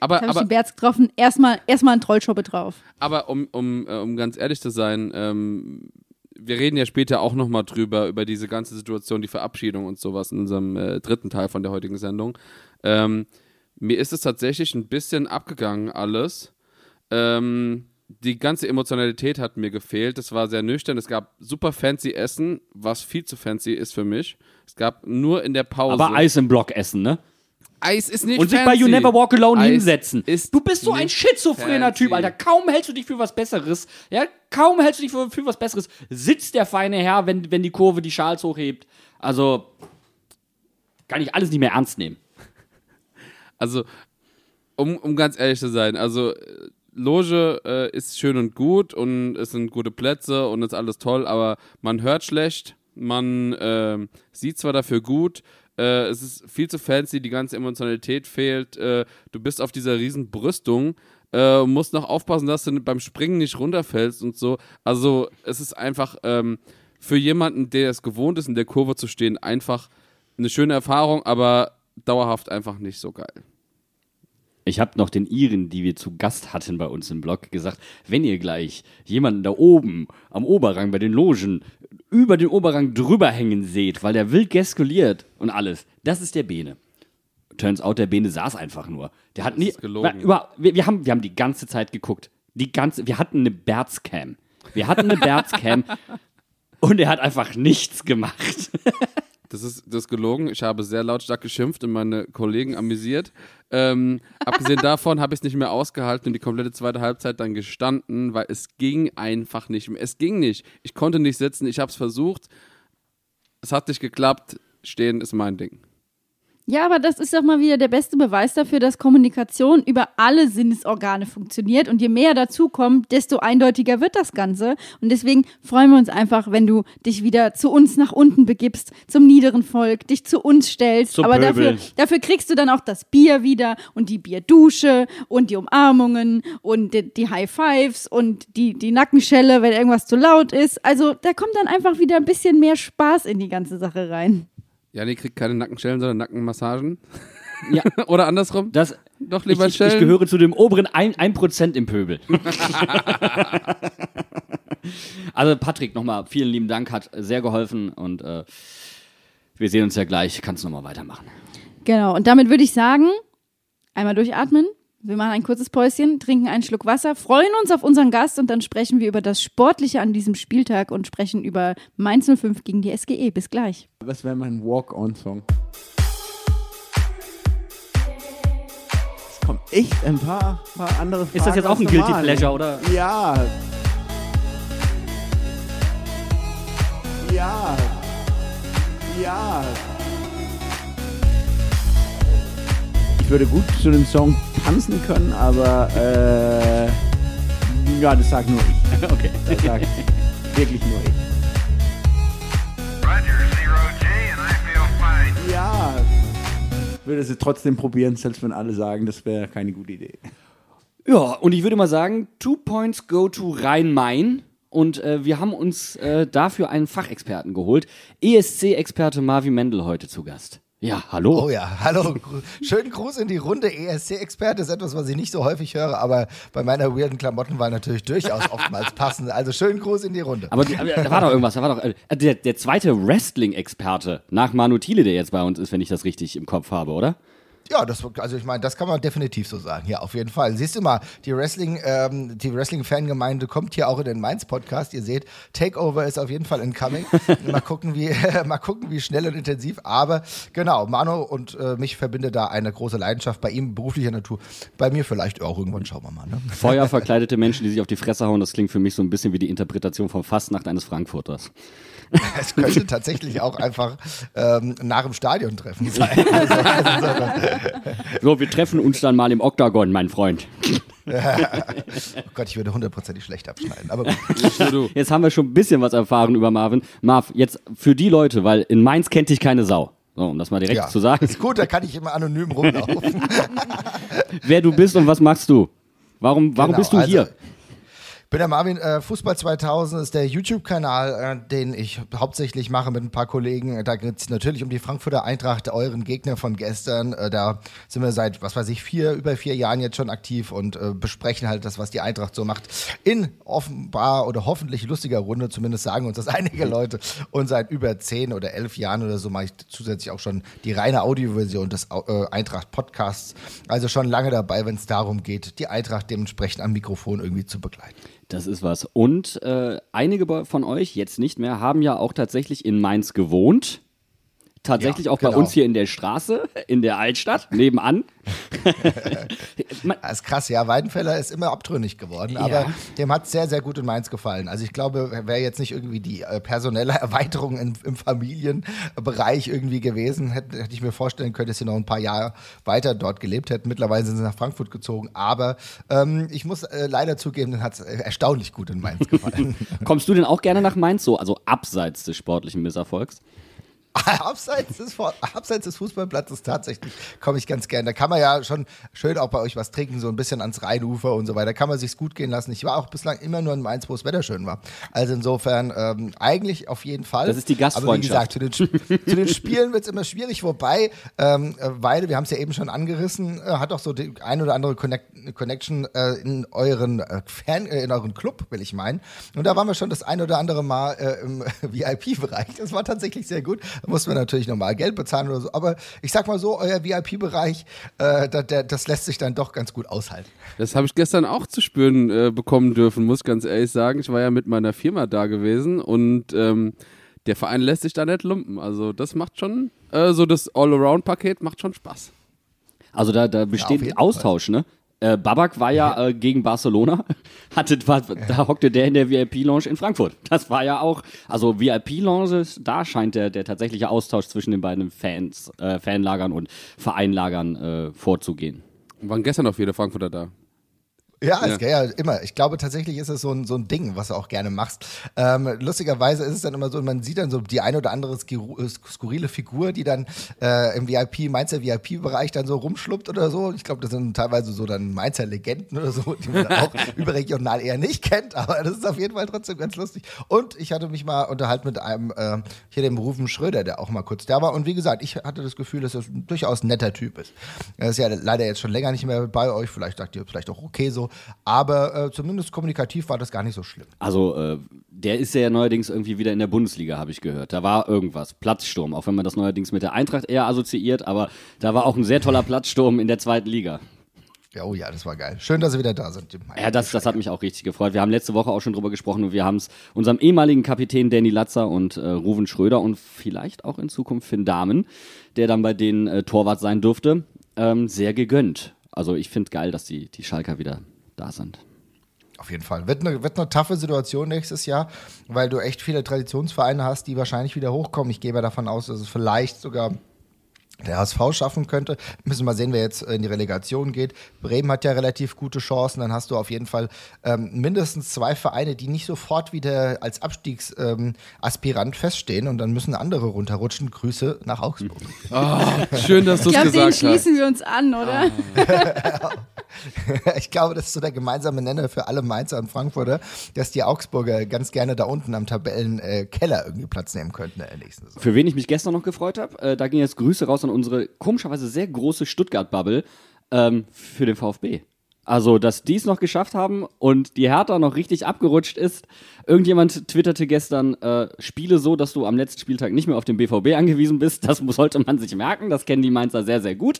aber, Da habe ich aber, die Berz getroffen, erstmal erstmal ein Trollschoppe drauf. aber um, um, äh, um ganz ehrlich zu sein, ähm, wir reden ja später auch nochmal drüber, über diese ganze Situation, die Verabschiedung und sowas in unserem äh, dritten Teil von der heutigen Sendung. Ähm, mir ist es tatsächlich ein bisschen abgegangen, alles. Ähm, die ganze Emotionalität hat mir gefehlt. Es war sehr nüchtern. Es gab super fancy Essen, was viel zu fancy ist für mich. Es gab nur in der Pause. Aber Eis im Block essen, ne? Eis ist nicht Und sich fancy. bei You Never Walk Alone Eis hinsetzen. Du bist so ein schizophrener fancy. Typ, Alter. Kaum hältst du dich für was Besseres. Ja, kaum hältst du dich für, für was Besseres. Sitzt der feine Herr, wenn, wenn die Kurve die Schals hochhebt. Also, kann ich alles nicht mehr ernst nehmen. Also, um, um ganz ehrlich zu sein, also äh, Loge äh, ist schön und gut und es sind gute Plätze und ist alles toll, aber man hört schlecht, man ähm, sieht zwar dafür gut, äh, es ist viel zu fancy, die ganze Emotionalität fehlt, äh, du bist auf dieser riesen Brüstung, äh, musst noch aufpassen, dass du beim Springen nicht runterfällst und so. Also es ist einfach ähm, für jemanden, der es gewohnt ist, in der Kurve zu stehen, einfach eine schöne Erfahrung, aber dauerhaft einfach nicht so geil. Ich habe noch den Iren, die wir zu Gast hatten bei uns im Blog, gesagt, wenn ihr gleich jemanden da oben am Oberrang bei den Logen über den Oberrang drüber hängen seht, weil der wild gestikuliert und alles, das ist der Bene. Turns out, der Bene saß einfach nur. Der hat nie. ist gelogen. Über, wir, wir, haben, wir haben die ganze Zeit geguckt. Die ganze, wir hatten eine Berzcam. Wir hatten eine Berzcam [laughs] und er hat einfach nichts gemacht. [laughs] Das ist, das ist gelogen. Ich habe sehr lautstark geschimpft und meine Kollegen amüsiert. Ähm, abgesehen davon habe ich es nicht mehr ausgehalten und die komplette zweite Halbzeit dann gestanden, weil es ging einfach nicht mehr. Es ging nicht. Ich konnte nicht sitzen. Ich habe es versucht. Es hat nicht geklappt. Stehen ist mein Ding. Ja, aber das ist doch mal wieder der beste Beweis dafür, dass Kommunikation über alle Sinnesorgane funktioniert. Und je mehr dazu kommt, desto eindeutiger wird das Ganze. Und deswegen freuen wir uns einfach, wenn du dich wieder zu uns nach unten begibst, zum niederen Volk, dich zu uns stellst. Zum aber dafür, dafür kriegst du dann auch das Bier wieder und die Bierdusche und die Umarmungen und die, die High Fives und die, die Nackenschelle, wenn irgendwas zu laut ist. Also da kommt dann einfach wieder ein bisschen mehr Spaß in die ganze Sache rein. Jani kriegt keine Nackenschellen, sondern Nackenmassagen. Ja, [laughs] Oder andersrum. das, Doch ich, lieber ich, ich Schellen. gehöre zu dem oberen 1%, 1 im Pöbel. [laughs] also Patrick, nochmal vielen lieben Dank, hat sehr geholfen und äh, wir sehen uns ja gleich. Kannst nochmal weitermachen. Genau, und damit würde ich sagen, einmal durchatmen. Wir machen ein kurzes Päuschen, trinken einen Schluck Wasser, freuen uns auf unseren Gast und dann sprechen wir über das Sportliche an diesem Spieltag und sprechen über Mainz 05 gegen die SGE. Bis gleich. Was wäre mein Walk-on-Song? Es kommen echt ein paar, paar andere Fragen. Ist das jetzt auch ein Guilty. Pleasure, oder? Ja. Ja. Ja. Würde gut zu dem Song tanzen können, aber äh, ja, das sag nur ich. [laughs] Okay. Das sagt wirklich nur ich. Roger, zero G, and I feel fine. Ja. Ich würde es trotzdem probieren, selbst wenn alle sagen, das wäre keine gute Idee. Ja, und ich würde mal sagen, two points go to Rhein-Main. Und äh, wir haben uns äh, dafür einen Fachexperten geholt. ESC-Experte Marvin Mendel heute zu Gast. Ja, hallo. Oh ja, hallo. Schönen Gruß in die Runde. ESC-Experte ist etwas, was ich nicht so häufig höre, aber bei meiner weirden Klamottenwahl natürlich durchaus oftmals passend. Also schönen Gruß in die Runde. Aber, die- aber da war doch irgendwas, da war doch äh, der, der zweite Wrestling-Experte nach Manu Thiele, der jetzt bei uns ist, wenn ich das richtig im Kopf habe, oder? Ja, das, also ich meine, das kann man definitiv so sagen. Ja, auf jeden Fall. Siehst du mal, die Wrestling, ähm, die Wrestling-Fangemeinde kommt hier auch in den Mainz-Podcast. Ihr seht, Takeover ist auf jeden Fall incoming. [laughs] mal gucken, wie, [laughs] mal gucken, wie schnell und intensiv. Aber genau, Manu und äh, mich verbindet da eine große Leidenschaft. Bei ihm beruflicher Natur. Bei mir vielleicht auch irgendwann. Schauen wir mal. Ne? Feuerverkleidete [laughs] Menschen, die sich auf die Fresse hauen, das klingt für mich so ein bisschen wie die Interpretation von Fastnacht eines Frankfurters. [laughs] Es könnte tatsächlich auch einfach ähm, nach dem Stadion-Treffen [laughs] sein. Also, also, So, wir treffen uns dann mal im Oktagon, mein Freund. [laughs] oh Gott, ich würde hundertprozentig schlecht abschneiden. Aber gut. Jetzt haben wir schon ein bisschen was erfahren über Marvin. Marv, jetzt für die Leute, weil in Mainz kennt dich keine Sau. So, um das mal direkt Ja, zu sagen. ist gut, da kann ich immer anonym rumlaufen. Wer du bist und was machst du? Warum, warum Genau, bist du also, hier? Bin der Marvin, äh, Fußball 2000 ist der YouTube-Kanal, äh, den ich hauptsächlich mache mit ein paar Kollegen. Da geht es natürlich um die Frankfurter Eintracht, euren Gegner von gestern. Äh, da sind wir seit, was weiß ich, vier, über vier Jahren jetzt schon aktiv und äh, besprechen halt das, was die Eintracht so macht. In offenbar oder hoffentlich lustiger Runde, zumindest sagen uns das [laughs] einige Leute. Und seit über zehn oder elf Jahren oder so mache ich zusätzlich auch schon die reine Audioversion des äh, Eintracht-Podcasts. Also schon lange dabei, wenn es darum geht, die Eintracht dementsprechend am Mikrofon irgendwie zu begleiten. Das ist was. Und äh, einige von euch, jetzt nicht mehr, haben ja auch tatsächlich in Mainz gewohnt. Tatsächlich Ja, auch bei genau. uns hier in der Straße, in der Altstadt, nebenan. [laughs] Das ist krass, ja. Weidenfeller ist immer abtrünnig geworden, aber dem hat sehr, sehr gut in Mainz gefallen. Also ich glaube, wäre jetzt nicht irgendwie die äh, personelle [laughs] Erweiterung in, im Familienbereich irgendwie gewesen, hätte, hätte ich mir vorstellen können, dass sie noch ein paar Jahre weiter dort gelebt hätten. Mittlerweile sind sie nach Frankfurt gezogen, aber ähm, ich muss äh, leider zugeben, denen hat es äh, erstaunlich gut in Mainz gefallen. [laughs] kommst du denn auch gerne nach Mainz so, also abseits des sportlichen Misserfolgs? [laughs] abseits, des, abseits des Fußballplatzes tatsächlich komme ich ganz gern. Da kann man ja schon schön auch bei euch was trinken, so ein bisschen ans Rheinufer und so weiter. Kann man sich's gut gehen lassen. Ich war auch bislang immer nur in Mainz, wo das Wetter schön war. Also insofern ähm, eigentlich auf jeden Fall. Das ist die Gastfreundschaft. Aber wie gesagt, zu den, zu den Spielen wird's immer schwierig. Wobei, ähm, äh, Weide, wir haben es ja eben schon angerissen, äh, hat auch so die ein oder andere Connect Connection äh, in euren äh, Fan, äh, in euren Club, will ich meinen. Und da waren wir schon das ein oder andere Mal äh, im [laughs] VIP-Bereich. Das war tatsächlich sehr gut. Da mussten wir natürlich normal Geld bezahlen oder so. Aber ich sag mal so, euer VIP-Bereich, äh, da, der, das lässt sich dann doch ganz gut aushalten. Das habe ich gestern auch zu spüren äh, bekommen dürfen, muss ganz ehrlich sagen. Ich war ja mit meiner Firma da gewesen und ähm, der Verein lässt sich da nicht lumpen. Also das macht schon, äh, so das All-Around-Paket macht schon Spaß. Also da, da besteht jeden Austausch, ne? Äh, Babak war ja äh, gegen Barcelona, [laughs] hatte, war, da hockte der in der VIP-Lounge in Frankfurt. Das war ja auch, also VIP-Lounges, da scheint der, der tatsächliche Austausch zwischen den beiden Fans, äh, Fanlagern und Vereinlagern äh, vorzugehen. Waren gestern auch viele Frankfurter da. Ja, es, ja. immer. Ich glaube tatsächlich ist es so ein, so ein Ding, was du auch gerne machst. Ähm, lustigerweise ist es dann immer so, man sieht dann so die eine oder andere äh, skurrile Figur, die dann äh, im VIP, Mainzer VIP-Bereich dann so rumschluppt oder so. Ich glaube, das sind teilweise so dann Mainzer Legenden oder so, die man auch [laughs] überregional eher nicht kennt, aber das ist auf jeden Fall trotzdem ganz lustig. Und ich hatte mich mal unterhalten mit einem, äh, hier dem Rufen Schröder, der auch mal kurz da war. Und wie gesagt, ich hatte das Gefühl, dass er ein durchaus ein netter Typ ist. Er ist ja leider jetzt schon länger nicht mehr bei euch, vielleicht sagt ihr vielleicht auch okay so, aber äh, zumindest kommunikativ war das gar nicht so schlimm. Also, äh, der ist ja neuerdings irgendwie wieder in der Bundesliga, habe ich gehört. Da war irgendwas. Platzsturm, auch wenn man das neuerdings mit der Eintracht eher assoziiert, aber da war auch ein sehr toller Platzsturm in der zweiten Liga. Ja, oh ja, das war geil. Schön, dass Sie wieder da sind. Ja, das, das hat mich auch richtig gefreut. Wir haben letzte Woche auch schon drüber gesprochen und wir haben es unserem ehemaligen Kapitän Danny Latzer und äh, Ruven Schröder und vielleicht auch in Zukunft Finn Dahmen, der dann bei denen äh, Torwart sein durfte, ähm, sehr gegönnt. Also ich finde geil, dass die, die Schalker wieder da sind. Auf jeden Fall. Wird eine, wird eine taffe Situation nächstes Jahr, weil du echt viele Traditionsvereine hast, die wahrscheinlich wieder hochkommen. Ich gehe ja davon aus, dass es vielleicht sogar der HSV schaffen könnte. Müssen wir mal sehen, wer jetzt in die Relegation geht. Bremen hat ja relativ gute Chancen. Dann hast du auf jeden Fall ähm, mindestens zwei Vereine, die nicht sofort wieder als Abstiegsaspirant ähm, Aspirant feststehen und dann müssen andere runterrutschen. Grüße nach Augsburg. [laughs] Schön, dass du Ich es glaube, den gesagt hast. schließen wir uns an, oder? [laughs] ich glaube, das ist so der gemeinsame Nenner für alle Mainzer und Frankfurter, dass die Augsburger ganz gerne da unten am Tabellenkeller äh, irgendwie Platz nehmen könnten in der nächsten Saison. Für wen ich mich gestern noch gefreut habe, äh, da ging jetzt Grüße raus an unsere komischerweise sehr große Stuttgart-Bubble ähm, für den VfB. Also, dass die es noch geschafft haben und die Hertha noch richtig abgerutscht ist. Irgendjemand twitterte gestern, äh, spiele so, dass du am letzten Spieltag nicht mehr auf den BVB angewiesen bist. Das [laughs] sollte man sich merken. Das kennen die Mainzer sehr, sehr gut.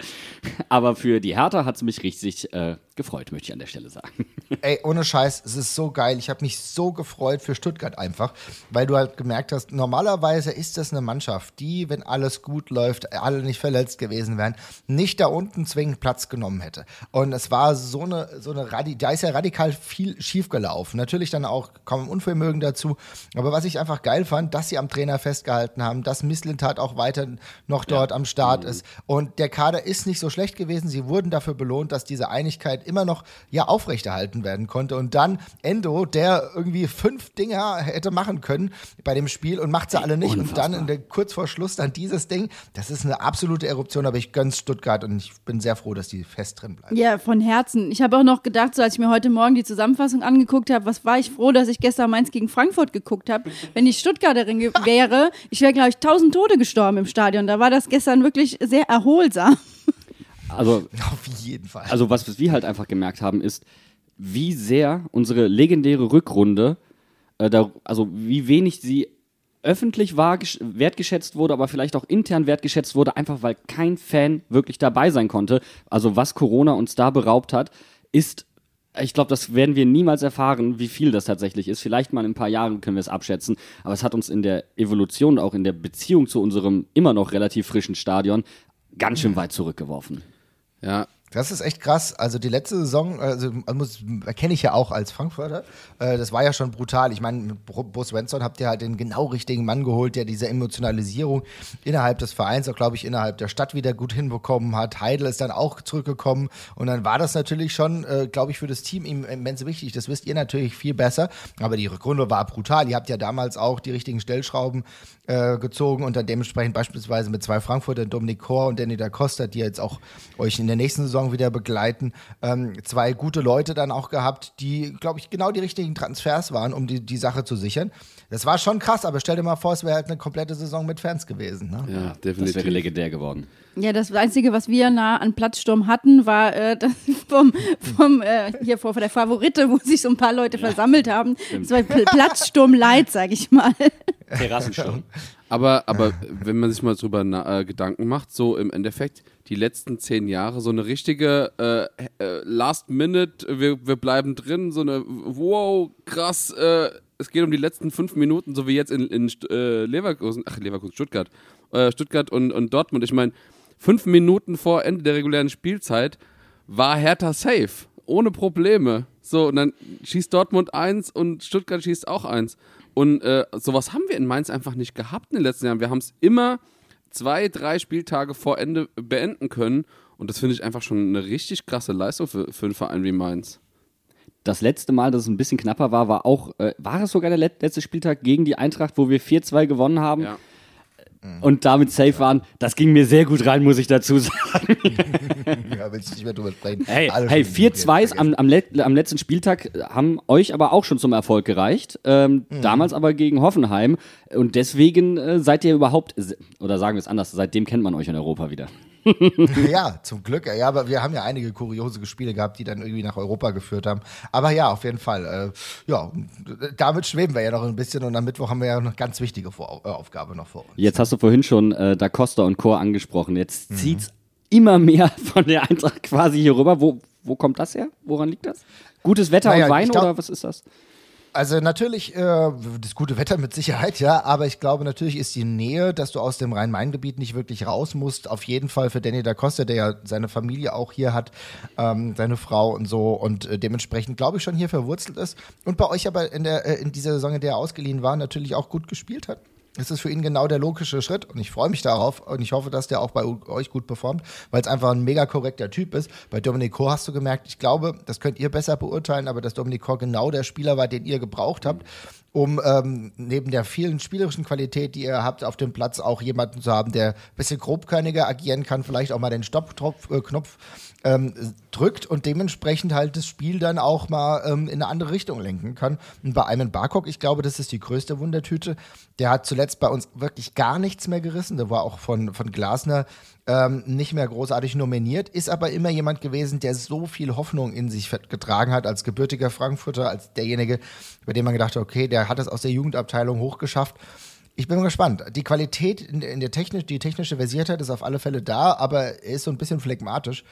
Aber für die Hertha hat es mich richtig äh, gefreut, möchte ich an der Stelle sagen. [laughs] Ey, ohne Scheiß, es ist so geil. Ich habe mich so gefreut für Stuttgart einfach, weil du halt gemerkt hast, normalerweise ist das eine Mannschaft, die, wenn alles gut läuft, alle nicht verletzt gewesen wären, nicht da unten zwingend Platz genommen hätte. Und es war so eine, so eine Radi da ist ja radikal viel schief gelaufen. Natürlich dann auch kaum Unvermögen dazu. Aber was ich einfach geil fand, dass sie am Trainer festgehalten haben, dass Misslintat auch weiter noch dort am Start ist. Und der Kader ist nicht so schlecht gewesen. Sie wurden dafür belohnt, dass diese Einigkeit immer noch ja aufrechterhalten werden konnte. Und dann Endo, der irgendwie fünf Dinger hätte machen können bei dem Spiel und macht sie alle nicht. Und dann in der, kurz vor Schluss dann dieses Ding. Das ist eine absolute Eruption, aber ich gönn's Stuttgart und ich bin sehr froh, dass die fest drin bleiben. Ja, von Herzen. Ich habe auch noch gedacht, so als ich mir heute Morgen die Zusammenfassung angeguckt habe, was war ich froh, dass ich gestern Mainz gegen Frankfurt geguckt habe. Wenn ich Stuttgarterin [laughs] wäre, ich wäre, glaube ich, tausend Tote gestorben im Stadion. Da war das gestern wirklich sehr erholsam. Also, [laughs] Auf jeden Fall. also was wir halt einfach gemerkt haben, ist, wie sehr unsere legendäre Rückrunde, äh, da, also wie wenig sie öffentlich war, gesch- wertgeschätzt wurde, aber vielleicht auch intern wertgeschätzt wurde, einfach weil kein Fan wirklich dabei sein konnte. Also was Corona uns da beraubt hat, ist, ich glaube, das werden wir niemals erfahren, wie viel das tatsächlich ist. Vielleicht mal in ein paar Jahren können wir es abschätzen, aber es hat uns in der Evolution, auch in der Beziehung zu unserem immer noch relativ frischen Stadion, ganz schön weit zurückgeworfen. Ja, Das ist echt krass. Also die letzte Saison, also muss, erkenne ich ja auch als Frankfurter, äh, das war ja schon brutal. Ich meine, mit Bo Svensson habt ihr halt den genau richtigen Mann geholt, der diese Emotionalisierung innerhalb des Vereins, auch glaube ich innerhalb der Stadt wieder gut hinbekommen hat. Heidel ist dann auch zurückgekommen und dann war das natürlich schon, äh, glaube ich, für das Team im- immens wichtig. Das wisst ihr natürlich viel besser, aber die Rückrunde war brutal. Ihr habt ja damals auch die richtigen Stellschrauben äh, gezogen und dann dementsprechend beispielsweise mit zwei Frankfurter, Dominik Kor und Danny da Costa, die jetzt auch euch in der nächsten Saison wieder begleiten, ähm, zwei gute Leute dann auch gehabt, die, glaube ich, genau die richtigen Transfers waren, um die, die Sache zu sichern. Das war schon krass, aber stell dir mal vor, es wäre halt eine komplette Saison mit Fans gewesen. Ne? ja, Das definitiv. wäre legendär geworden. Ja, das Einzige, was wir nah an Platzsturm hatten, war äh, [laughs] das vom, vom äh, hier vor der Favorite, wo sich so ein paar Leute versammelt haben. Das war Pl Platzsturm Light, sag ich mal. Terrassensturm. [laughs] Aber, aber wenn man sich mal drüber na, äh, Gedanken macht, so im Endeffekt die letzten zehn Jahre, so eine richtige äh, äh, Last Minute, wir, wir bleiben drin, so eine wow, krass, äh, es geht um die letzten fünf Minuten, so wie jetzt in, in äh, Leverkusen, ach Leverkusen, Stuttgart, äh, Stuttgart und, und Dortmund. Ich meine, fünf Minuten vor Ende der regulären Spielzeit war Hertha safe. ohne Probleme. So, und dann schießt Dortmund eins und Stuttgart schießt auch eins. Und äh, sowas haben wir in Mainz einfach nicht gehabt in den letzten Jahren. Wir haben es immer zwei, drei Spieltage vor Ende beenden können. Und das finde ich einfach schon eine richtig krasse Leistung für, für einen Verein wie Mainz. Das letzte Mal, dass es ein bisschen knapper war, war auch, äh, war es sogar der let letzte Spieltag gegen die Eintracht, wo wir 4-2 gewonnen haben Ja. Und damit safe waren. Das ging mir sehr gut rein, muss ich dazu sagen. [laughs] Ja, willst du nicht mehr drüber sprechen. Hey, Alle hey schon 4-2 ist vergessen. am, am, let am letzten Spieltag äh, haben euch aber auch schon zum Erfolg gereicht. Ähm, Mhm. Damals aber gegen Hoffenheim. Und deswegen äh, seid ihr überhaupt, oder sagen wir es anders, seitdem kennt man euch in Europa wieder. [laughs] Ja, zum Glück. Ja, aber wir haben ja einige kuriose Spiele gehabt, die dann irgendwie nach Europa geführt haben. Aber ja, auf jeden Fall. Äh, ja, damit schweben wir ja noch ein bisschen und am Mittwoch haben wir ja noch eine ganz wichtige Vor äh, Aufgabe noch vor uns. Jetzt hast du vorhin schon äh, Da Costa und Chor angesprochen. Mhm. Jetzt zieht's immer mehr [laughs] von der Eintracht quasi hier rüber. Wo, wo kommt das her? Woran liegt das? Gutes Wetter Naja, und Wein glaub- oder was ist das? Also natürlich äh, das gute Wetter mit Sicherheit, ja, aber ich glaube natürlich ist die Nähe, dass du aus dem Rhein-Main-Gebiet nicht wirklich raus musst, auf jeden Fall für Danny da Costa, der ja seine Familie auch hier hat, ähm, seine Frau und so und äh, dementsprechend glaube ich schon hier verwurzelt ist und bei euch aber in der äh, in dieser Saison, in der er ausgeliehen war, natürlich auch gut gespielt hat. Es ist für ihn genau der logische Schritt und ich freue mich darauf und ich hoffe, dass der auch bei euch gut performt, weil es einfach ein mega korrekter Typ ist. Bei Dominic Kor hast du gemerkt, ich glaube, das könnt ihr besser beurteilen, aber dass Dominic Kor genau der Spieler war, den ihr gebraucht habt, um ähm, neben der vielen spielerischen Qualität, die ihr habt, auf dem Platz auch jemanden zu haben, der ein bisschen grobkörniger agieren kann, vielleicht auch mal den Stopp-Knopf äh, Knopf, ähm, drückt und dementsprechend halt das Spiel dann auch mal ähm, in eine andere Richtung lenken kann. Und bei Ayman Barkok, ich glaube, das ist die größte Wundertüte. Der hat zuletzt bei uns wirklich gar nichts mehr gerissen. Der war auch von, von Glasner ähm, nicht mehr großartig nominiert, ist aber immer jemand gewesen, der so viel Hoffnung in sich getragen hat als gebürtiger Frankfurter, als derjenige, bei dem man gedacht hat, okay, der hat es aus der Jugendabteilung hochgeschafft. Ich bin gespannt. Die Qualität in, der technisch, die technische Versiertheit ist auf alle Fälle da, aber er ist so ein bisschen phlegmatisch.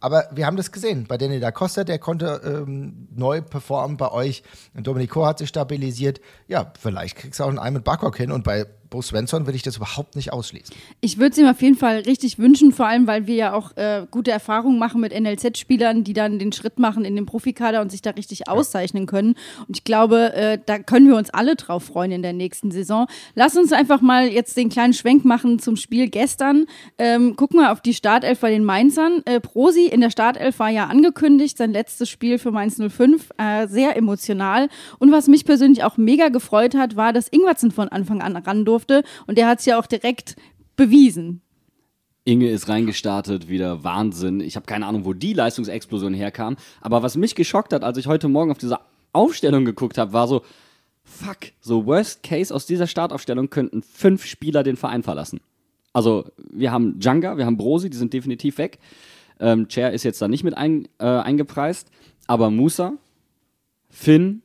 Aber wir haben das gesehen. Bei Danny da Costa, der konnte ähm, neu performen bei euch. Dominico hat sich stabilisiert. Ja, vielleicht kriegst du auch einen Ein mit Barkok hin. Und bei Bo Svensson will ich das überhaupt nicht ausschließen. Ich würde es ihm auf jeden Fall richtig wünschen, vor allem, weil wir ja auch äh, gute Erfahrungen machen mit NLZ-Spielern, die dann den Schritt machen in den Profikader und sich da richtig auszeichnen können. Und ich glaube, äh, da können wir uns alle drauf freuen in der nächsten Saison. Lass uns einfach mal jetzt den kleinen Schwenk machen zum Spiel gestern. Ähm, gucken wir auf die Startelf bei den Mainzern. Äh, Prosi in der Startelf war ja angekündigt, sein letztes Spiel für Mainz 05, äh, sehr emotional. Und was mich persönlich auch mega gefreut hat, war, dass Ingwertsen von Anfang an ran durfte. Und der hat es ja auch direkt bewiesen. Inge ist reingestartet, wieder Wahnsinn. Ich habe keine Ahnung, wo die Leistungsexplosion herkam. Aber was mich geschockt hat, als ich heute Morgen auf diese Aufstellung geguckt habe, war so, fuck, so worst case aus dieser Startaufstellung könnten fünf Spieler den Verein verlassen. Also wir haben Djanga, wir haben Brosi, die sind definitiv weg. Ähm, Chair ist jetzt da nicht mit ein, äh, eingepreist. Aber Musa, Finn,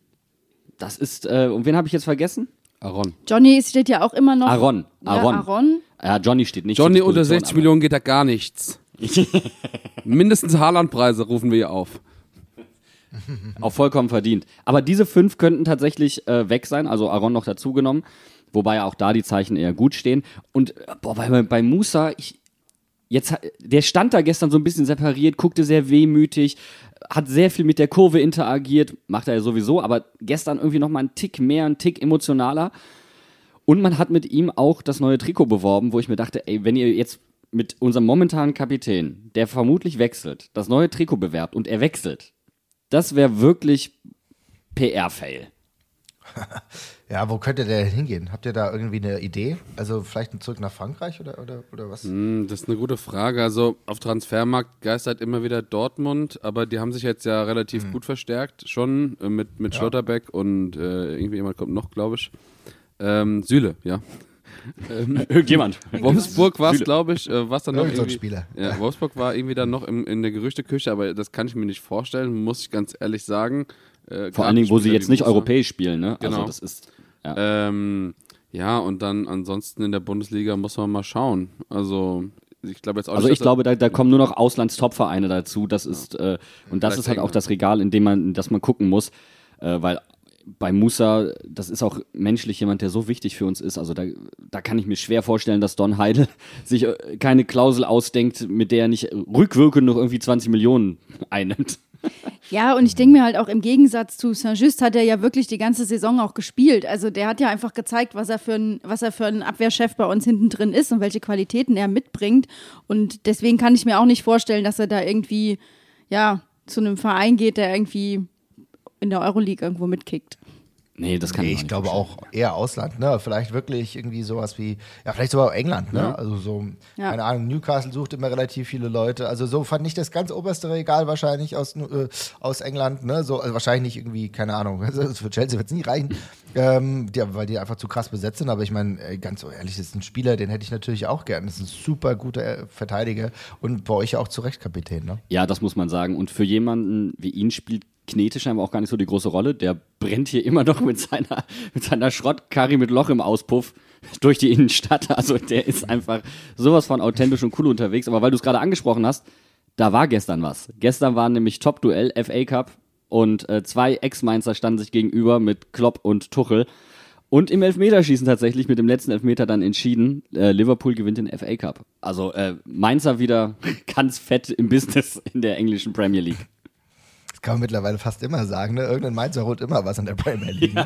das ist, äh, und wen habe ich jetzt vergessen? Aaron. Johnny steht ja auch immer noch. Aaron. Aaron. Ja, Aaron. Ja, Johnny steht nicht. Johnny unter Disposition, 60 aber- Millionen geht da gar nichts. [laughs] Mindestens Haaland-Preise rufen wir hier auf. [laughs] Auch vollkommen verdient. Aber diese fünf könnten tatsächlich äh, weg sein, also Aaron noch dazugenommen. Wobei auch da die Zeichen eher gut stehen. Und äh, boah, bei, bei Musa, ich, jetzt, hat- der stand da gestern so ein bisschen separiert, guckte sehr wehmütig, hat sehr viel mit der Kurve interagiert, macht er ja sowieso, aber gestern irgendwie noch mal einen Tick mehr, einen Tick emotionaler. Und man hat mit ihm auch das neue Trikot beworben, wo ich mir dachte, ey, wenn ihr jetzt mit unserem momentanen Kapitän, der vermutlich wechselt, das neue Trikot bewerbt und er wechselt, das wäre wirklich PR-Fail. [laughs] Ja, wo könnte der hingehen? Habt ihr da irgendwie eine Idee? Also vielleicht zurück nach Frankreich oder, oder, oder was? Hm, Das ist eine gute Frage. Also auf Transfermarkt geistert immer wieder Dortmund, aber die haben sich jetzt ja relativ gut verstärkt, schon äh, mit, mit Schlotterbeck und äh, irgendwie jemand kommt noch, glaube ich. Ähm, Süle, ja. [laughs] Irgendjemand. Wolfsburg war es, glaube ich, äh, was dann noch irgendwie, Spieler. Ja, Wolfsburg war irgendwie dann noch im, in der Gerüchteküche, aber das kann ich mir nicht vorstellen, muss ich ganz ehrlich sagen. Äh, Vor allen Dingen, wo sie jetzt nicht europäisch spielen, ne? Genau. Also das ist. Ja. Ähm, ja, und dann ansonsten in der Bundesliga muss man mal schauen. Also ich glaube jetzt auch Also ich glaube, da, da kommen nur noch Auslandstop-Vereine dazu. Das ist äh, und das Vielleicht ist halt auch das Regal, in dem man, das man gucken muss, äh, weil bei Musa, das ist auch menschlich jemand, der so wichtig für uns ist. Also da, da kann ich mir schwer vorstellen, dass Don Heidel [laughs] sich äh, keine Klausel ausdenkt, mit der er nicht rückwirkend noch irgendwie 20 Millionen einnimmt. Ja, und ich denke mir halt auch im Gegensatz zu Saint-Just hat er ja wirklich die ganze Saison auch gespielt. Also der hat ja einfach gezeigt, was er für ein, was er für ein Abwehrchef bei uns hinten drin ist und welche Qualitäten er mitbringt. Und deswegen kann ich mir auch nicht vorstellen, dass er da irgendwie, ja, zu einem Verein geht, der irgendwie in der Euroleague irgendwo mitkickt. Nee, das kann Nee, ich, ich nicht glaube auch eher Ausland, ne? Vielleicht wirklich irgendwie sowas wie, ja, vielleicht sogar England, ne? Also so, Ja. keine Ahnung, Newcastle sucht immer relativ viele Leute. Also so fand ich das ganz oberste Regal wahrscheinlich aus, äh, aus England, ne? So, also wahrscheinlich nicht irgendwie, keine Ahnung, [laughs] also für Chelsea wird es nie reichen, ähm, die, weil die einfach zu krass besetzt sind. Aber ich meine, ganz ehrlich, das ist ein Spieler, den hätte ich natürlich auch gern. Das ist ein super guter äh, Verteidiger und bei euch ja auch zu Recht Kapitän, ne? Ja, das muss man sagen. Und für jemanden wie ihn spielt Knete scheinbar auch gar nicht so die große Rolle. Der brennt hier immer noch mit seiner, mit seiner Schrottkarri mit Loch im Auspuff durch die Innenstadt. Also der ist einfach sowas von authentisch und cool unterwegs. Aber weil du es gerade angesprochen hast, da war gestern was. Gestern war nämlich Top-Duell, FA Cup. Und äh, zwei Ex-Mainzer standen sich gegenüber mit Klopp und Tuchel. Und im Elfmeterschießen tatsächlich mit dem letzten Elfmeter dann entschieden. Äh, Liverpool gewinnt den FA Cup. Also äh, Mainzer wieder [laughs] ganz fett im Business in der englischen Premier League. Kann man mittlerweile fast immer sagen, ne? Irgendein Mainzer holt immer was an der Premier League. [laughs]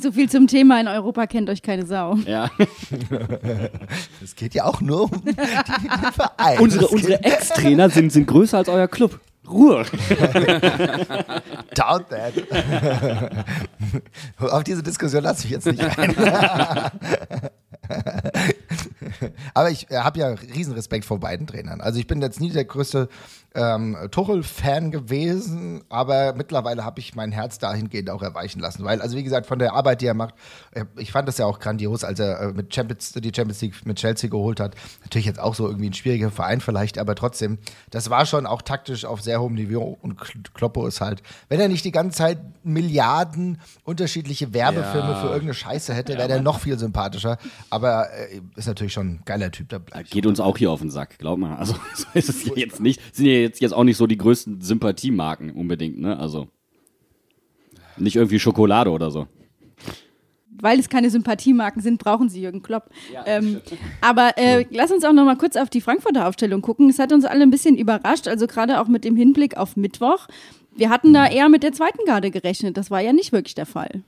So viel zum Thema in Europa kennt euch keine Sau. Ja. [laughs] Es geht ja auch nur um die, den Verein. unsere unsere Ex-Trainer sind, sind größer als euer Club. Ruhe. [laughs] Doubt that. Auf diese Diskussion lasse ich jetzt nicht ein. Aber ich habe ja riesen Respekt vor beiden Trainern. Also ich bin jetzt nie der größte ähm, Tuchel-Fan gewesen, aber mittlerweile habe ich mein Herz dahingehend auch erweichen lassen. Weil, also wie gesagt, von der Arbeit, die er macht, äh, ich fand das ja auch grandios, als er äh, mit Champions, die Champions League mit Chelsea geholt hat. Natürlich jetzt auch so irgendwie ein schwieriger Verein vielleicht, aber trotzdem, das war schon auch taktisch auf sehr hohem Niveau und Kl- Kloppo ist halt, wenn er nicht die ganze Zeit Milliarden unterschiedliche Werbefilme Ja. für irgendeine Scheiße hätte, wäre der noch viel sympathischer. Aber äh, ist natürlich schon ein geiler Typ, da bleib ich Geht uns auch hier auf den Sack, glaub mal. Also [laughs] so ist es ja jetzt nicht. Sind ja jetzt, jetzt auch nicht so die größten Sympathiemarken unbedingt, ne? Also nicht irgendwie Schokolade oder so. weil es keine Sympathiemarken sind, brauchen sie Jürgen Klopp. ähm, aber äh, lass uns auch noch mal kurz auf die Frankfurter Aufstellung gucken. Es hat uns alle ein bisschen überrascht, also gerade auch mit dem Hinblick auf Mittwoch. Wir hatten da eher mit der zweiten Garde gerechnet. Das war ja nicht wirklich der Fall.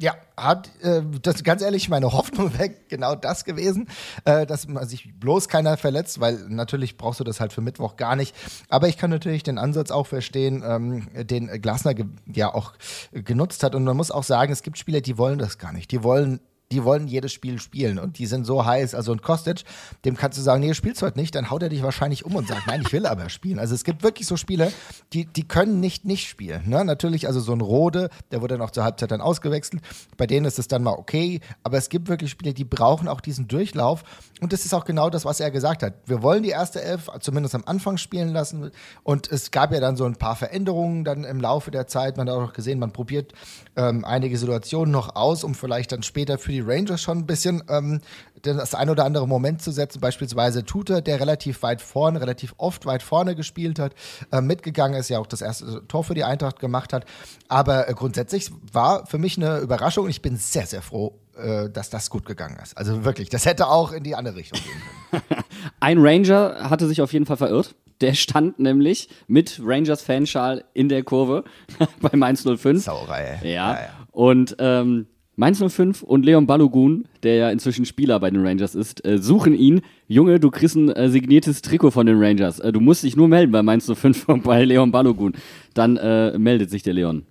Ja, hat äh, das ganz ehrlich meine Hoffnung [laughs] weg, genau das gewesen, äh, dass man sich bloß keiner verletzt, weil natürlich brauchst du das halt für Mittwoch gar nicht. Aber ich kann natürlich den Ansatz auch verstehen, ähm, den Glasner ja auch genutzt hat. Und man muss auch sagen, es gibt Spieler, die wollen das gar nicht. Die wollen die wollen jedes Spiel spielen und die sind so heiß. Also ein Kostic, dem kannst du sagen, nee, du spielst heute nicht, dann haut er dich wahrscheinlich um und sagt, nein, ich will aber spielen. Also es gibt wirklich so Spieler, die, die können nicht nicht spielen. Ne? Natürlich, also so ein Rode, der wurde dann auch zur Halbzeit dann ausgewechselt. Bei denen ist es dann mal okay, aber es gibt wirklich Spieler, die brauchen auch diesen Durchlauf. Und das ist auch genau das, was er gesagt hat. Wir wollen die erste Elf zumindest am Anfang spielen lassen. Und es gab ja dann so ein paar Veränderungen dann im Laufe der Zeit. Man hat auch gesehen, man probiert ähm, einige Situationen noch aus, um vielleicht dann später für die Rangers schon ein bisschen ähm, das ein oder andere Moment zu setzen. Beispielsweise Tutor, der relativ weit vorne, relativ oft weit vorne gespielt hat, äh, mitgegangen ist, ja auch das erste Tor für die Eintracht gemacht hat. Aber äh, grundsätzlich war für mich eine Überraschung und ich bin sehr, sehr froh, äh, dass das gut gegangen ist. Also wirklich, das hätte auch in die andere Richtung gehen können. [laughs] Ein Ranger hatte sich auf jeden Fall verirrt. Der stand nämlich mit Rangers Fanschal in der Kurve [laughs] bei Mainz 05. Sauerei. Ja. Ja, ja. Und ähm, Mainz 05 und Leon Balogun, der ja inzwischen Spieler bei den Rangers ist, äh, suchen ihn. Junge, du kriegst ein äh, signiertes Trikot von den Rangers. Äh, du musst dich nur melden bei Mainz 05 [laughs] und bei Leon Balogun. Dann äh, meldet sich der Leon.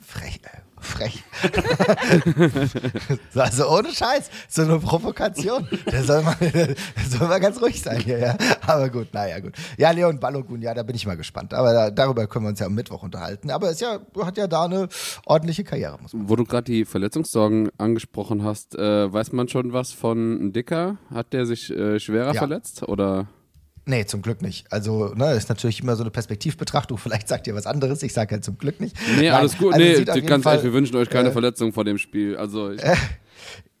Frech, äh, frech. [laughs] So, also ohne Scheiß, so eine Provokation. Der soll mal, der soll mal ganz ruhig sein hier, ja. Aber gut, naja, gut. Ja, Leon Balogun, ja, da bin ich mal gespannt. Aber da, darüber können wir uns ja am Mittwoch unterhalten. Aber ist ja, hat ja da eine ordentliche Karriere, muss man Wo du gerade die Verletzungssorgen angesprochen hast, äh, weiß man schon was von Dicker? Hat der sich äh, schwerer Ja. verletzt? Oder? Nee, zum Glück nicht. Also, ne, ist natürlich immer so eine Perspektivbetrachtung. Vielleicht sagt ihr was anderes. Ich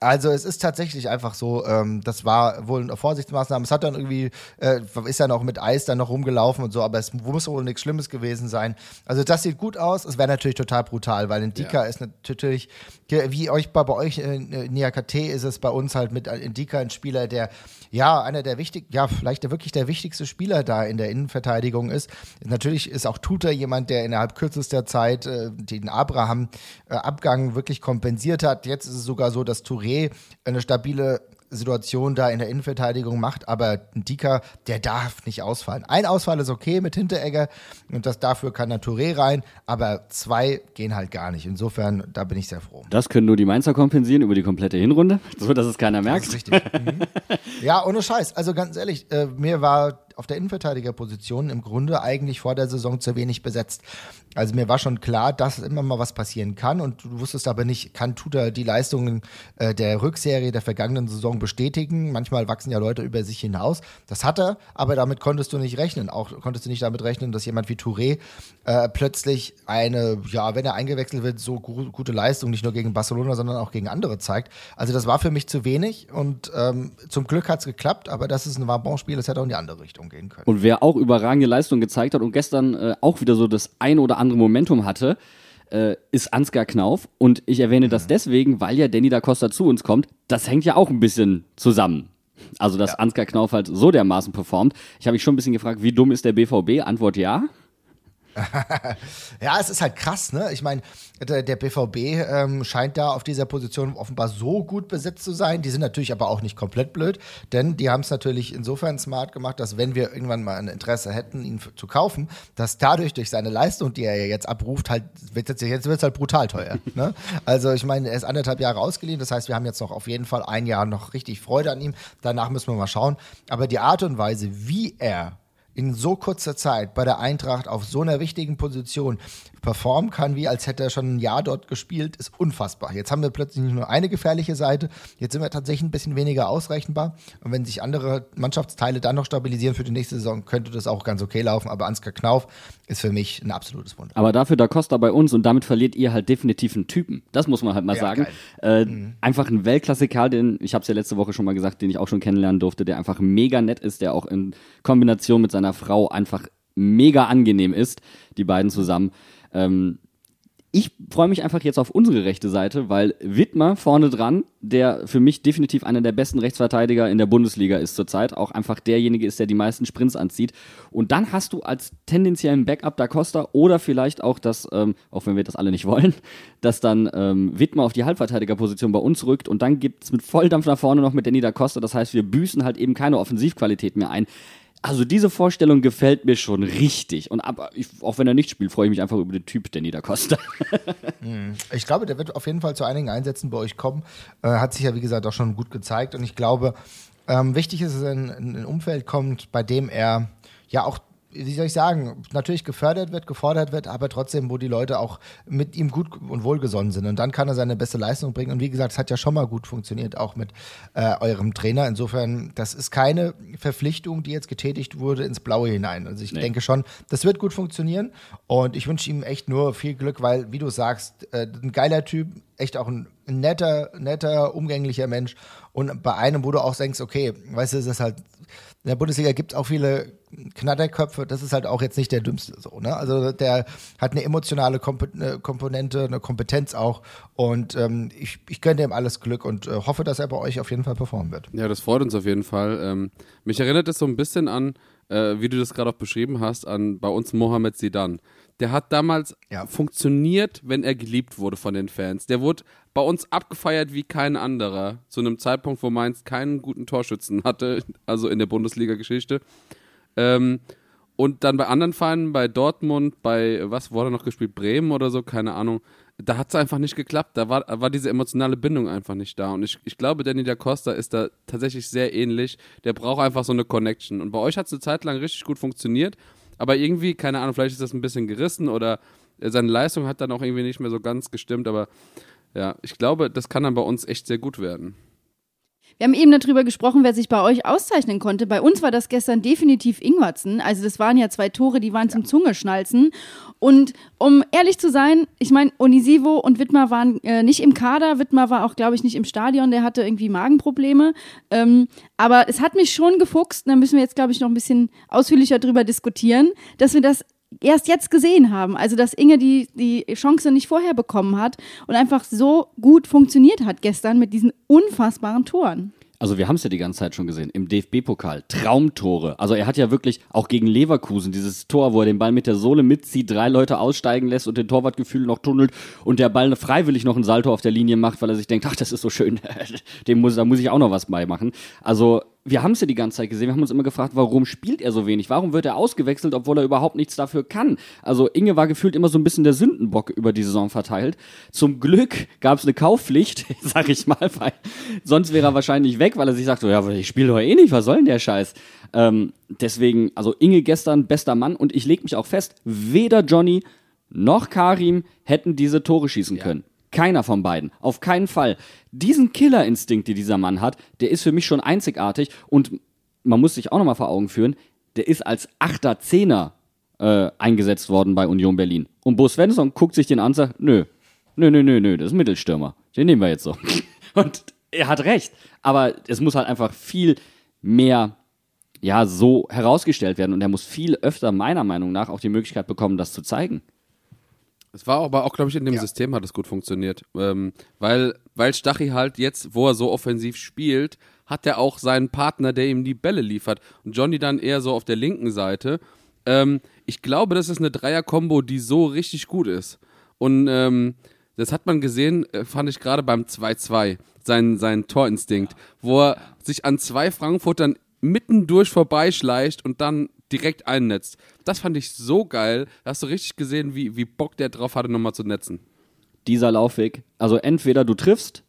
also äh, es ist tatsächlich einfach so, ähm, das war wohl eine Vorsichtsmaßnahme. Es hat dann irgendwie, äh, ist dann auch mit Eis dann noch rumgelaufen und so, aber es muss wohl nichts Schlimmes gewesen sein. Also das sieht gut aus. Es wäre natürlich total brutal, weil Indika ist natürlich, wie euch bei, bei euch in in NIAKT ist es bei uns halt mit Indika ein Spieler, der ja einer der wichtig, ja vielleicht der, wirklich der wichtigste Spieler da in der Innenverteidigung ist. Natürlich ist auch Tuta jemand, der innerhalb kürzester Zeit äh, den Abraham-Abgang wirklich kompensiert hat. Jetzt ist es sogar so, dass Touré eine stabile Situation da in der Innenverteidigung macht, aber ein Dika, der darf nicht ausfallen. Ein Ausfall ist okay mit Hinteregger und das dafür kann der Touré rein, aber zwei gehen halt gar nicht. Insofern, da bin ich sehr froh. Das können nur die Mainzer kompensieren über die komplette Hinrunde, [laughs] so dass es keiner merkt. Das ist richtig. Mhm. ja, ohne Scheiß. Also ganz ehrlich, äh, mir war auf der Innenverteidigerposition im Grunde eigentlich vor der Saison zu wenig besetzt. Also mir war schon klar, dass immer mal was passieren kann und du wusstest aber nicht, kann Tuta die Leistungen äh, der Rückserie der vergangenen Saison bestätigen. Manchmal wachsen ja Leute über sich hinaus. Das hat er, aber damit konntest du nicht rechnen. Auch konntest du nicht damit rechnen, dass jemand wie Touré äh, plötzlich eine, ja, wenn er eingewechselt wird, so gu gute Leistung nicht nur gegen Barcelona, sondern auch gegen andere zeigt. Also das war für mich zu wenig und ähm, zum Glück hat es geklappt, aber das ist ein Wabon-Spiel, das hätte auch in die andere Richtung gehen können. Und wer auch überragende Leistung gezeigt hat und gestern äh, auch wieder so das ein oder andere Momentum hatte, äh, ist Ansgar Knauf. Und ich erwähne das deswegen, weil ja Danny da Costa zu uns kommt. Das hängt ja auch ein bisschen zusammen. Also, dass Ansgar Knauf halt so dermaßen performt. Ich habe mich schon ein bisschen gefragt, wie dumm ist der BVB? Antwort ja. [laughs] Ja, es ist halt krass, ne? Ich meine, der, der BVB ähm, scheint da auf dieser Position offenbar so gut besetzt zu sein. Die sind natürlich aber auch nicht komplett blöd, denn die haben es natürlich insofern smart gemacht, dass wenn wir irgendwann mal ein Interesse hätten, ihn zu kaufen, dass dadurch durch seine Leistung, die er ja jetzt abruft, halt wird jetzt, jetzt wird es halt brutal teuer. [laughs] ne? Also ich meine, er ist anderthalb Jahre ausgeliehen, das heißt, wir haben jetzt noch auf jeden Fall ein Jahr noch richtig Freude an ihm. Danach müssen wir mal schauen. Aber die Art und Weise, wie er in so kurzer Zeit bei der Eintracht auf so einer wichtigen Position performen kann, wie als hätte er schon ein Jahr dort gespielt, ist unfassbar. Jetzt haben wir plötzlich nicht nur eine gefährliche Seite, jetzt sind wir tatsächlich ein bisschen weniger ausrechenbar. Und wenn sich andere Mannschaftsteile dann noch stabilisieren für die nächste Saison, könnte das auch ganz okay laufen. Aber Ansgar Knauf ist für mich ein absolutes Wunder. Aber dafür Da Costa bei uns und damit verliert ihr halt definitiv einen Typen. Das muss man halt mal Ja, sagen. Äh, Einfach ein Weltklassiker, den, ich habe es ja letzte Woche schon mal gesagt, den ich auch schon kennenlernen durfte, der einfach mega nett ist, der auch in Kombination mit seiner Frau einfach mega angenehm ist, die beiden zusammen. Ähm, ich freue mich einfach jetzt auf unsere rechte Seite, weil Wittmer vorne dran, der für mich definitiv einer der besten Rechtsverteidiger in der Bundesliga ist zurzeit, auch einfach derjenige ist, der die meisten Sprints anzieht. Und dann hast du als tendenziellen Backup da Costa oder vielleicht auch das, ähm, auch wenn wir das alle nicht wollen, [laughs] dass dann ähm, Wittmer auf die Halbverteidigerposition bei uns rückt und dann gibt es mit Volldampf nach vorne noch mit Danny da Costa. Das heißt, wir büßen halt eben keine Offensivqualität mehr ein. Also diese Vorstellung gefällt mir schon richtig. Und aber ich, auch wenn er nicht spielt, freue ich mich einfach über den Typ Danny da Costa. [laughs] Ich glaube, der wird auf jeden Fall zu einigen Einsätzen bei euch kommen. Äh, hat sich ja, wie gesagt, auch schon gut gezeigt. Und ich glaube, ähm, wichtig ist, dass er in, in ein Umfeld kommt, bei dem er ja auch, wie soll ich sagen, natürlich gefördert wird, gefordert wird, aber trotzdem, wo die Leute auch mit ihm gut und wohlgesonnen sind. Und dann kann er seine beste Leistung bringen. Und wie gesagt, es hat ja schon mal gut funktioniert, auch mit äh, eurem Trainer. Insofern, das ist keine Verpflichtung, die jetzt getätigt wurde ins Blaue hinein. Also ich Nee. denke schon, das wird gut funktionieren. Und ich wünsche ihm echt nur viel Glück, weil, wie du sagst, äh, ein geiler Typ, echt auch ein netter, netter, umgänglicher Mensch. Und bei einem, wo du auch denkst, okay, weißt du, es ist halt, in der Bundesliga gibt es auch viele Knatterköpfe, das ist halt auch jetzt nicht der dümmste so, ne? Also der hat eine emotionale eine Komponente, eine Kompetenz auch. Und ähm, ich, ich gönne ihm alles Glück und äh, hoffe, dass er bei euch auf jeden Fall performen wird. Ja, das freut uns auf jeden Fall. Ähm, mich erinnert es so ein bisschen an, äh, wie du das gerade auch beschrieben hast, an bei uns Mohamed Sidan. Der hat damals Ja. funktioniert, wenn er geliebt wurde von den Fans. Der wurde bei uns abgefeiert wie kein anderer. Zu einem Zeitpunkt, wo Mainz keinen guten Torschützen hatte, also in der Bundesliga-Geschichte. Ähm, und dann bei anderen Vereinen, bei Dortmund, bei, was wurde noch gespielt, Bremen oder so, keine Ahnung, da hat es einfach nicht geklappt. Da war, war diese emotionale Bindung einfach nicht da. Und ich, ich glaube, Danny da Costa ist da tatsächlich sehr ähnlich. Der braucht einfach so eine Connection. Und bei euch hat es eine Zeit lang richtig gut funktioniert. Aber irgendwie, keine Ahnung, vielleicht ist das ein bisschen gerissen oder seine Leistung hat dann auch irgendwie nicht mehr so ganz gestimmt. Aber ja, ich glaube, das kann dann bei uns echt sehr gut werden. Wir haben eben darüber gesprochen, wer sich bei euch auszeichnen konnte. Bei uns war das gestern definitiv Ingwertsen. Also das waren ja zwei Tore, die waren zum Zungeschnalzen. Und um ehrlich zu sein, ich meine, Onisivo und Wittmer waren äh, nicht im Kader. Wittmer war auch, glaube ich, nicht im Stadion. Der hatte irgendwie Magenprobleme. Ähm, aber es hat mich schon gefuchst. Da müssen wir jetzt, glaube ich, noch ein bisschen ausführlicher drüber diskutieren, dass wir das erst jetzt gesehen haben. Also, dass Inge die, die Chance nicht vorher bekommen hat und einfach so gut funktioniert hat gestern mit diesen unfassbaren Toren. Also wir haben es ja die ganze Zeit schon gesehen, im DFB-Pokal, Traumtore. Also er hat ja wirklich auch gegen Leverkusen dieses Tor, wo er den Ball mit der Sohle mitzieht, drei Leute aussteigen lässt und den Torwartgefühl noch tunnelt und der Ball freiwillig noch einen Salto auf der Linie macht, weil er sich denkt, ach, das ist so schön, [laughs] Dem muss, da muss ich auch noch was beimachen. Also wir haben es ja die ganze Zeit gesehen, wir haben uns immer gefragt, warum spielt er so wenig? Warum wird er ausgewechselt, obwohl er überhaupt nichts dafür kann? Also Inge war gefühlt immer so ein bisschen der Sündenbock über die Saison verteilt. Zum Glück gab es eine Kaufpflicht, [laughs] sag ich mal, weil sonst wäre er wahrscheinlich weg, weil er sich sagt, so, ja, ich spiele doch eh nicht, was soll denn der Scheiß? Ähm, deswegen, also Inge gestern bester Mann und ich leg mich auch fest, weder Johnny noch Karim hätten diese Tore schießen können. Keiner von beiden. Auf keinen Fall. Diesen Killerinstinkt, den dieser Mann hat, der ist für mich schon einzigartig und man muss sich auch nochmal vor Augen führen, der ist als Achter, Zehner äh, eingesetzt worden bei Union Berlin. Und Bo Svensson guckt sich den an und sagt, nö, nö, nö, nö, nö, das ist ein Mittelstürmer. Den nehmen wir jetzt so. [laughs] Und er hat recht. Aber es muss halt einfach viel mehr ja, so herausgestellt werden und er muss viel öfter meiner Meinung nach auch die Möglichkeit bekommen, das zu zeigen. Es war aber auch, glaube ich, in dem System hat es gut funktioniert. Ähm, weil, weil Stachy halt jetzt, wo er so offensiv spielt, hat er auch seinen Partner, der ihm die Bälle liefert. Und Johnny dann eher so auf der linken Seite. Ähm, ich glaube, das ist eine Dreier-Kombo, die so richtig gut ist. Und ähm, das hat man gesehen, äh, fand ich gerade beim 2-2, sein, sein Torinstinkt, wo er sich an zwei Frankfurtern mittendurch vorbeischleicht und dann direkt einnetzt. Das fand ich so geil. Da hast du richtig gesehen, wie, wie Bock der drauf hatte, nochmal zu netzen. dieser Laufweg. Also entweder du triffst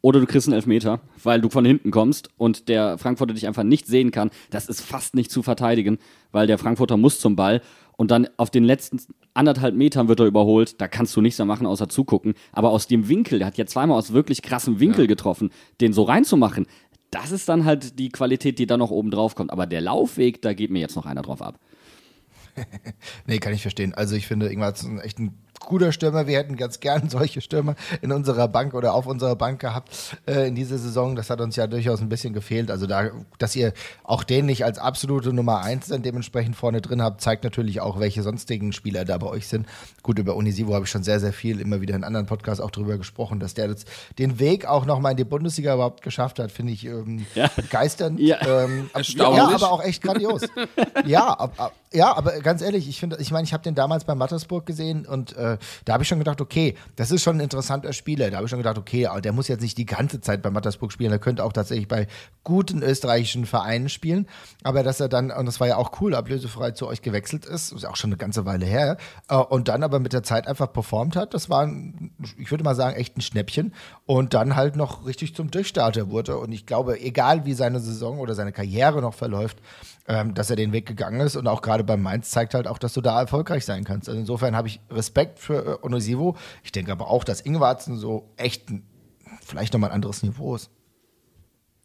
oder du kriegst einen Elfmeter, weil du von hinten kommst und der Frankfurter dich einfach nicht sehen kann. Das ist fast nicht zu verteidigen, weil der Frankfurter muss zum Ball und dann auf den letzten anderthalb Metern wird er überholt. Da kannst du nichts mehr machen, außer zugucken. Aber aus dem Winkel, der hat ja zweimal aus wirklich krassem Winkel getroffen, den so reinzumachen, das ist dann halt die Qualität, die da noch oben drauf kommt. Aber der Laufweg, da geht mir jetzt noch einer drauf ab. [laughs] Nee, kann ich verstehen. Also ich finde, ist ein echt ein guter Stürmer. Wir hätten ganz gern solche Stürmer in unserer Bank oder auf unserer Bank gehabt äh, in dieser Saison. Das hat uns ja durchaus ein bisschen gefehlt. Also da, dass ihr auch den nicht als absolute Nummer eins dann dementsprechend vorne drin habt, zeigt natürlich auch, welche sonstigen Spieler da bei euch sind. Gut, über Unisivo habe ich schon sehr, sehr viel immer wieder in anderen Podcasts auch drüber gesprochen, dass der jetzt den Weg auch nochmal in die Bundesliga überhaupt geschafft hat, finde ich ähm, [laughs] Ja. begeisternd. Ja. Ähm, Erstaunlich. ja, aber auch echt grandios. [laughs] ja, ab, ab, ja, aber ganz ehrlich, ich finde, ich meine, ich habe den damals bei Mattersburg gesehen und äh, da habe ich schon gedacht, okay, das ist schon ein interessanter Spieler. Da habe ich schon gedacht, okay, der muss jetzt nicht die ganze Zeit bei Mattersburg spielen, der könnte auch tatsächlich bei guten österreichischen Vereinen spielen. Aber dass er dann, und das war ja auch cool, ablösefrei zu euch gewechselt ist, ist auch schon eine ganze Weile her, äh, und dann aber mit der Zeit einfach performt hat, das war, ein, ich würde mal sagen, echt ein Schnäppchen und dann halt noch richtig zum Durchstarter wurde. Und ich glaube, egal wie seine Saison oder seine Karriere noch verläuft, ähm, dass er den Weg gegangen ist und auch gerade beim Mainz zeigt halt auch, dass du da erfolgreich sein kannst. Also insofern habe ich Respekt für äh, Onosivo. Ich denke aber auch, dass Ingwarzen so echt ein, vielleicht nochmal ein anderes Niveau ist.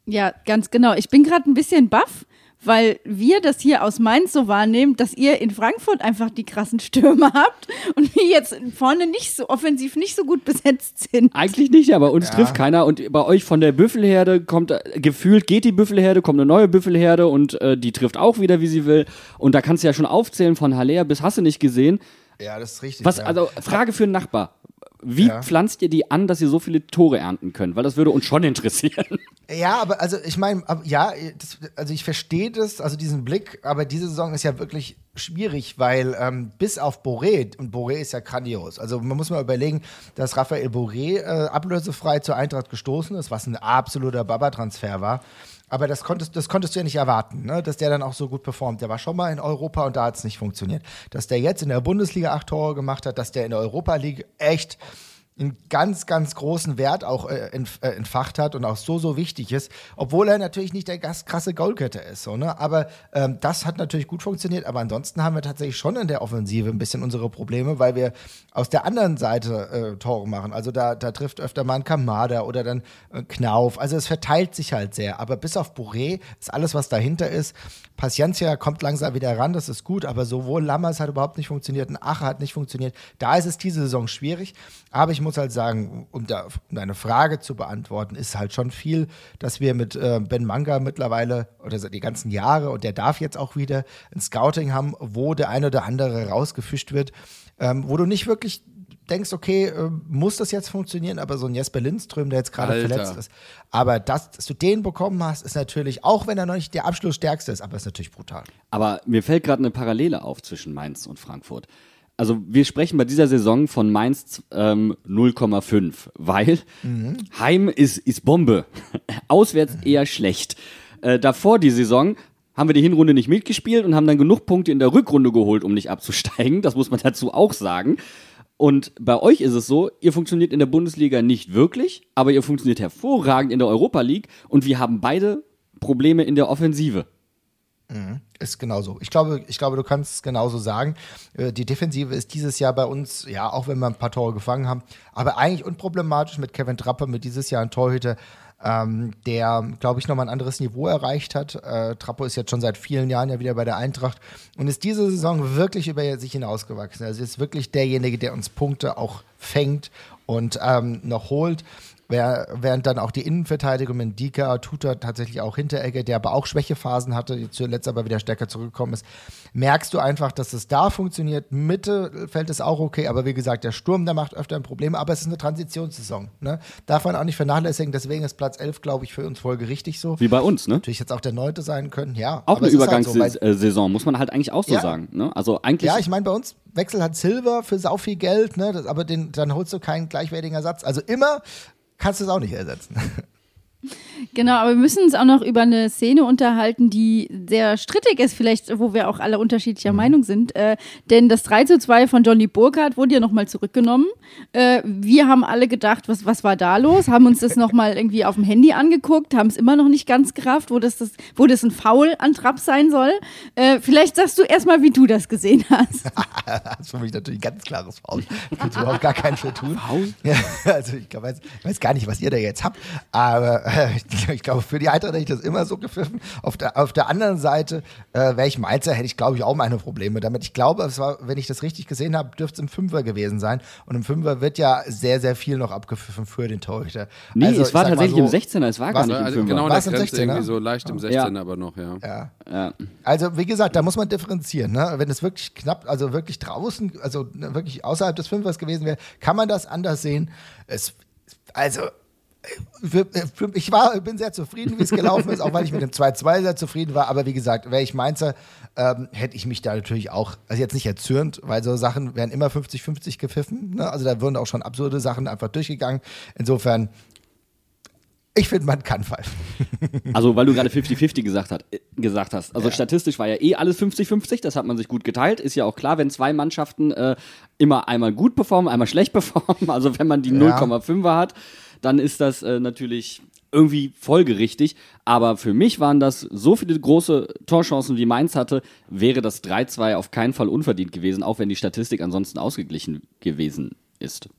Ja, ganz genau. Ich bin gerade ein bisschen baff, weil wir das hier aus Mainz so wahrnehmen, dass ihr in Frankfurt einfach die krassen Stürme [laughs] habt und wir jetzt vorne nicht so offensiv nicht so gut besetzt sind. Eigentlich nicht, aber uns trifft keiner. Und bei euch von der Büffelherde kommt, äh, gefühlt geht die Büffelherde, kommt eine neue Büffelherde und äh, die trifft auch wieder, wie sie will. Und da kannst du ja schon aufzählen von Haller bis hast du nicht gesehen. Ja, das ist richtig. Was, ja. also, Frage für einen Nachbar. Wie Ja. pflanzt ihr die an, dass ihr so viele Tore ernten könnt? Weil das würde uns schon interessieren. Ja, aber also ich meine, ja, das, also ich verstehe das, also diesen Blick, aber diese Saison ist ja wirklich schwierig, weil ähm, bis auf Boré, und Boré ist ja grandios, also man muss mal überlegen, dass Raphael Boré äh, ablösefrei zur Eintracht gestoßen ist, was ein absoluter Baba-Transfer war. Aber das konntest, das konntest du ja nicht erwarten, ne? dass der dann auch so gut performt. Der war schon mal in Europa und da hat es nicht funktioniert. Dass der jetzt in der Bundesliga acht Tore gemacht hat, dass der in der Europa League echt einen ganz, ganz großen Wert auch äh, äh, entfacht hat und auch so, so wichtig ist, obwohl er natürlich nicht der ganz krasse Goalgetter ist. So, ne? Aber ähm, das hat natürlich gut funktioniert, aber ansonsten haben wir tatsächlich schon in der Offensive ein bisschen unsere Probleme, weil wir aus der anderen Seite äh, Tore machen. Also da, da trifft öfter mal ein Kamada oder dann äh, Knauf. Also es verteilt sich halt sehr. Aber bis auf Bourré ist alles, was dahinter ist. Paciencia kommt langsam wieder ran, das ist gut, aber sowohl Lammers hat überhaupt nicht funktioniert, ein Ache hat nicht funktioniert. Da ist es diese Saison schwierig. Aber ich muss halt sagen, um, da, um deine Frage zu beantworten, ist halt schon viel, dass wir mit äh, Ben Manga mittlerweile oder die ganzen Jahre und der darf jetzt auch wieder ein Scouting haben, wo der eine oder andere rausgefischt wird, ähm, wo du nicht wirklich denkst, okay, äh, muss das jetzt funktionieren, aber so ein Jesper Lindström, der jetzt gerade verletzt ist. Aber das, dass du den bekommen hast, ist natürlich, auch wenn er noch nicht der Abschlussstärkste ist, aber ist natürlich brutal. Aber mir fällt gerade eine Parallele auf zwischen Mainz und Frankfurt. Also wir sprechen bei dieser Saison von Mainz ähm, 0,5, weil Heim ist, ist Bombe. [laughs] Auswärts eher schlecht. Äh, davor die Saison haben wir die Hinrunde nicht mitgespielt und haben dann genug Punkte in der Rückrunde geholt, um nicht abzusteigen. Das muss man dazu auch sagen. Und bei euch ist es so, ihr funktioniert in der Bundesliga nicht wirklich, aber ihr funktioniert hervorragend in der Europa League und wir haben beide Probleme in der Offensive. Ist genauso. Ich glaube, ich glaube, du kannst es genauso sagen. Äh, Die Defensive ist dieses Jahr bei uns, ja, auch wenn wir ein paar Tore gefangen haben, aber eigentlich unproblematisch mit Kevin Trappe, mit dieses Jahr ein Torhüter, ähm, der, glaube ich, nochmal ein anderes Niveau erreicht hat. Äh, Trappo ist jetzt schon seit vielen Jahren ja wieder bei der Eintracht und ist diese Saison wirklich über sich hinausgewachsen. Also ist wirklich derjenige, der uns Punkte auch fängt und ähm, noch holt. Während dann auch die Innenverteidigung mit Dika, Tuta tatsächlich auch Hinteregger, der aber auch Schwächephasen hatte, die zuletzt aber wieder stärker zurückgekommen ist, merkst du einfach, dass es da funktioniert. Mittelfeld ist auch okay, aber wie gesagt, der Sturm, der macht öfter ein Problem, aber es ist eine Transitionssaison. Ne? Darf man auch nicht vernachlässigen, deswegen ist Platz 11, glaube ich, für uns folgerichtig so. Wie bei uns, ne? Natürlich jetzt auch der Neunte sein können, ja. Auch eine es ist halt so, Übergangssaison, muss man halt eigentlich auch so Ja. sagen. Ne? Also eigentlich. ja, ich meine, bei uns Wechsel hat Silver für sau viel Geld, ne? das, aber den, dann holst du keinen gleichwertigen Ersatz. Also immer kannst du es auch nicht ersetzen. Genau, aber wir müssen uns auch noch über eine Szene unterhalten, die sehr strittig ist, vielleicht, wo wir auch alle unterschiedlicher Meinung sind. Äh, denn das 3 zu 2 von Johnny Burkhardt wurde ja nochmal zurückgenommen. Äh, wir haben alle gedacht, was, was war da los? Haben uns das nochmal irgendwie auf dem Handy angeguckt, haben es immer noch nicht ganz gerafft, wo das, das, wo das ein Foul an Trapp sein soll. Äh, vielleicht sagst du erstmal, wie du das gesehen hast. [laughs] Das ist für mich natürlich ein ganz klares Foul. Ich will überhaupt gar keinen für tun. Foul? [laughs] Ja, also ich weiß, weiß gar nicht, was ihr da jetzt habt, aber ich, [laughs] ich glaube, für die Eintracht hätte ich das immer so gepfiffen. Auf der, auf der anderen Seite, äh, wäre ich Mainzer, hätte ich, glaube ich, auch meine Probleme damit. Ich glaube, es war, wenn ich das richtig gesehen habe, dürfte es im Fünfer gewesen sein. Und im Fünfer wird ja sehr, sehr viel noch abgepfiffen für den Torhüter. nee, Also, es war tatsächlich so, im 16er, es war gar nicht im Also Fünfer. genau an War's der im Grenze 16er? irgendwie so leicht im 16er aber noch, ja. Ja. Ja. Also, wie gesagt, da muss man differenzieren. Ne? Wenn es wirklich knapp, also wirklich draußen, also ne, wirklich außerhalb des Fünfers gewesen wäre, kann man das anders sehen. Es, also, ich war, bin sehr zufrieden, wie es gelaufen ist, auch weil ich mit dem 2-2 sehr zufrieden war. Aber wie gesagt, wäre ich Mainzer, ähm, hätte ich mich da natürlich auch, also jetzt nicht erzürnt, weil so Sachen werden immer 50-50 gepfiffen. Ne? Also da wurden auch schon absurde Sachen einfach durchgegangen. Insofern, ich finde, man kann pfeifen. Also, weil du gerade 50-50 gesagt, hat, äh, gesagt hast. Also, Ja. statistisch war ja eh alles 50-50, das hat man sich gut geteilt. Ist ja auch klar, wenn zwei Mannschaften äh, immer einmal gut performen, einmal schlecht [laughs] performen. Also, wenn man die Ja. 0,5er hat, dann ist das äh, natürlich irgendwie folgerichtig. Aber für mich waren das so viele große Torchancen, wie Mainz hatte, wäre das 3-2 auf keinen Fall unverdient gewesen, auch wenn die Statistik ansonsten ausgeglichen gewesen ist.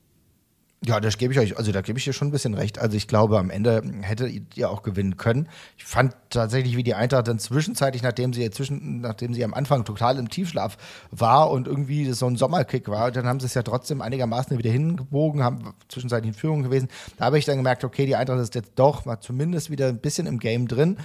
Ja, das gebe ich euch, also da gebe ich dir schon ein bisschen recht. Also ich glaube, am Ende hättet ihr auch gewinnen können. Ich fand tatsächlich, wie die Eintracht dann zwischenzeitlich, nachdem sie zwischen, nachdem sie am Anfang total im Tiefschlaf war und irgendwie das so ein Sommerkick war, dann haben sie es ja trotzdem einigermaßen wieder hingebogen, haben zwischenzeitlich in Führung gewesen. Da habe ich dann gemerkt, okay, die Eintracht ist jetzt doch mal zumindest wieder ein bisschen im Game drin.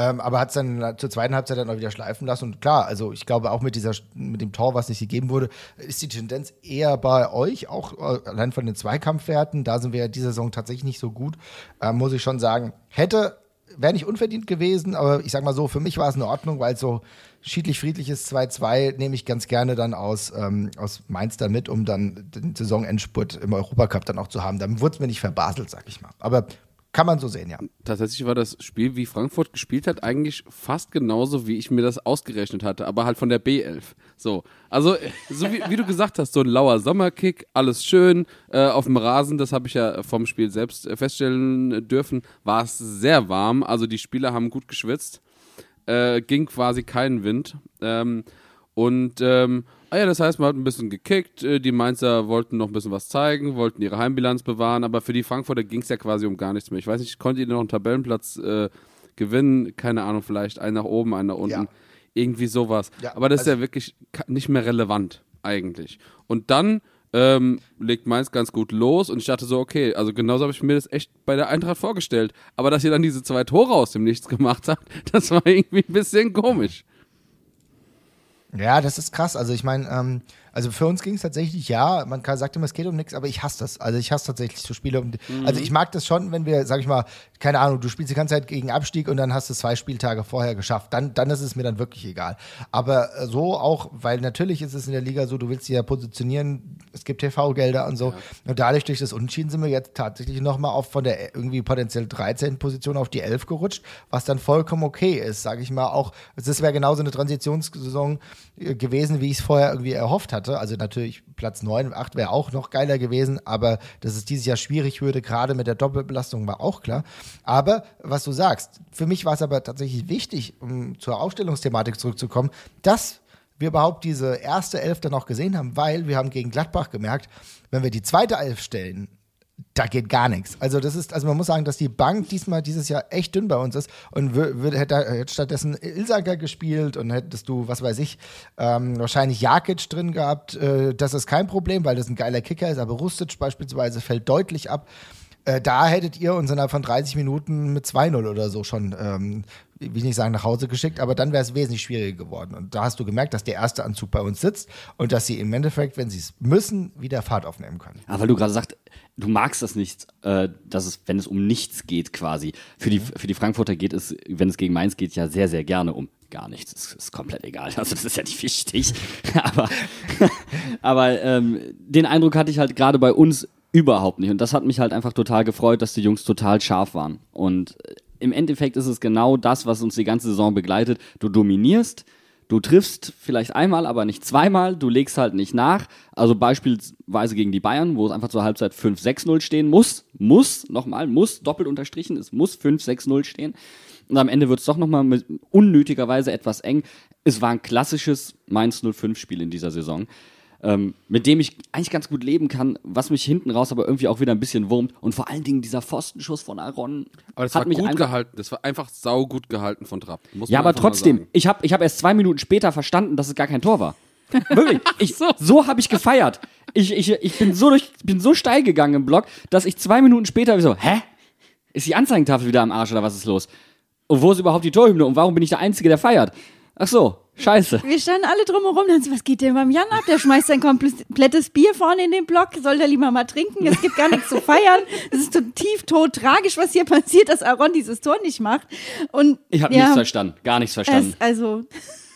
Ähm, aber hat es dann zur zweiten Halbzeit dann auch wieder schleifen lassen. Und klar, also ich glaube auch mit dieser mit dem Tor, was nicht gegeben wurde, ist die Tendenz eher bei euch, auch äh, allein von den Zweikampfwerten. Da sind wir ja diese Saison tatsächlich nicht so gut, ähm, muss ich schon sagen. Hätte, wäre nicht unverdient gewesen, aber ich sag mal so, für mich war es in Ordnung, weil so schiedlich-friedliches 2-2 nehme ich ganz gerne dann aus, ähm, aus Mainz dann mit, um dann den Saisonendspurt im Europacup dann auch zu haben. Dann wurde es mir nicht verbaselt, sag ich mal. Aber Kann man so sehen, ja. Tatsächlich war das Spiel, wie Frankfurt gespielt hat, eigentlich fast genauso, wie ich mir das ausgerechnet hatte, aber halt von der B11. So, also so wie, wie du gesagt hast, so ein lauer Sommerkick, alles schön äh, auf dem Rasen, das habe ich ja vom Spiel selbst äh, feststellen dürfen, war es sehr warm, also die Spieler haben gut geschwitzt, äh, ging quasi kein Wind ähm, und ähm, ah ja, das heißt, man hat ein bisschen gekickt, äh, die Mainzer wollten noch ein bisschen was zeigen, wollten ihre Heimbilanz bewahren, aber für die Frankfurter ging es ja quasi um gar nichts mehr. Ich weiß nicht, konnte ihr noch einen Tabellenplatz äh, gewinnen? Keine Ahnung, vielleicht einen nach oben, einen nach unten. Ja. Irgendwie sowas. Ja, aber das also- ist ja wirklich nicht mehr relevant eigentlich. Und dann ähm, legt Mainz ganz gut los und ich dachte so, okay, also genauso habe ich mir das echt bei der Eintracht vorgestellt. Aber dass ihr dann diese zwei Tore aus dem Nichts gemacht habt, [laughs] das war irgendwie ein bisschen komisch. Ja, das ist krass. Also ich meine, ähm, also für uns ging es tatsächlich, ja, man kann, sagt immer, es geht um nichts, aber ich hasse das. Also ich hasse tatsächlich so Spiele. Um, Also ich mag das schon, wenn wir, sag ich mal, keine Ahnung, du spielst die ganze Zeit gegen Abstieg und dann hast du es zwei Spieltage vorher geschafft. Dann, dann ist es mir dann wirklich egal. Aber so auch, weil natürlich ist es in der Liga so, du willst sie ja positionieren, es gibt TV-Gelder und so. Und dadurch, durch das Unentschieden sind wir jetzt tatsächlich nochmal auf von der irgendwie potenziell 13. Position auf die 11 gerutscht, was dann vollkommen okay ist, sage ich mal. Auch, das wäre genauso eine Transitionssaison äh, gewesen, wie ich es vorher irgendwie erhofft hatte. Also natürlich Platz 9 und 8 wäre auch noch geiler gewesen, aber dass es dieses Jahr schwierig würde, gerade mit der Doppelbelastung, war auch klar. Aber was du sagst, für mich war es aber tatsächlich wichtig, um zur Aufstellungsthematik zurückzukommen, dass wir überhaupt diese erste Elf dann auch gesehen haben, weil wir haben gegen Gladbach gemerkt, wenn wir die zweite Elf stellen, da geht gar nichts. Also das ist, also man muss sagen, dass die Bank diesmal dieses Jahr echt dünn bei uns ist und würde hätte, hätte stattdessen Ilsager gespielt und hättest du, was weiß ich, ähm, wahrscheinlich Jakic drin gehabt. Äh, das ist kein Problem, weil das ein geiler Kicker ist, aber Rustic beispielsweise fällt deutlich ab. Äh, da hättet ihr uns innerhalb von 30 Minuten mit 2-0 oder so schon, ähm, will ich nicht sagen, nach Hause geschickt, aber dann wäre es wesentlich schwieriger geworden. Und da hast du gemerkt, dass der erste Anzug bei uns sitzt und dass sie im Endeffekt, wenn sie es müssen, wieder Fahrt aufnehmen können. Ja, weil du gerade sagst, du magst das nicht, äh, dass es, wenn es um nichts geht quasi. Für die, für die Frankfurter geht es, wenn es gegen Mainz geht, ja sehr, sehr gerne um gar nichts. Das ist komplett egal. [laughs] Also das ist ja nicht wichtig. [laughs] aber [laughs] aber ähm, den Eindruck hatte ich halt gerade bei uns überhaupt nicht. Und das hat mich halt einfach total gefreut, dass die Jungs total scharf waren. Und äh, im Endeffekt ist es genau das, was uns die ganze Saison begleitet. Du dominierst, Du triffst vielleicht einmal, aber nicht zweimal. Du legst halt nicht nach. Also beispielsweise gegen die Bayern, wo es einfach zur Halbzeit 5-6-0 stehen muss. Muss, nochmal, muss, doppelt unterstrichen, es muss 5-6-0 stehen. Und am Ende wird es doch nochmal unnötigerweise etwas eng. Es war ein klassisches Mainz 05-Spiel in dieser Saison. Ähm, mit dem ich eigentlich ganz gut leben kann, was mich hinten raus aber irgendwie auch wieder ein bisschen wurmt. Und vor allen Dingen dieser Pfostenschuss von Aaron Aber das hat war mich gut gehalten. Das war einfach saugut gehalten von Trapp. Ja, aber trotzdem, ich habe ich hab erst zwei Minuten später verstanden, dass es gar kein Tor war. [laughs] Wirklich. Ich, so habe ich gefeiert. Ich, ich, ich bin so durch, bin so steil gegangen im Block, dass ich zwei Minuten später so, hä? Ist die Anzeigentafel wieder am Arsch oder was ist los? Und wo ist überhaupt die Torhymne und warum bin ich der Einzige, der feiert? Ach so, scheiße. Wir standen alle drumherum, dann so, was geht denn beim Jan ab? Der schmeißt sein komplettes Bier vorne in den Block, soll der lieber mal trinken, es gibt gar nichts zu feiern. Es ist so tief tot tragisch, was hier passiert, dass Aaron dieses Tor nicht macht. Und Ich habe ja, nichts verstanden, gar nichts verstanden. Es, also,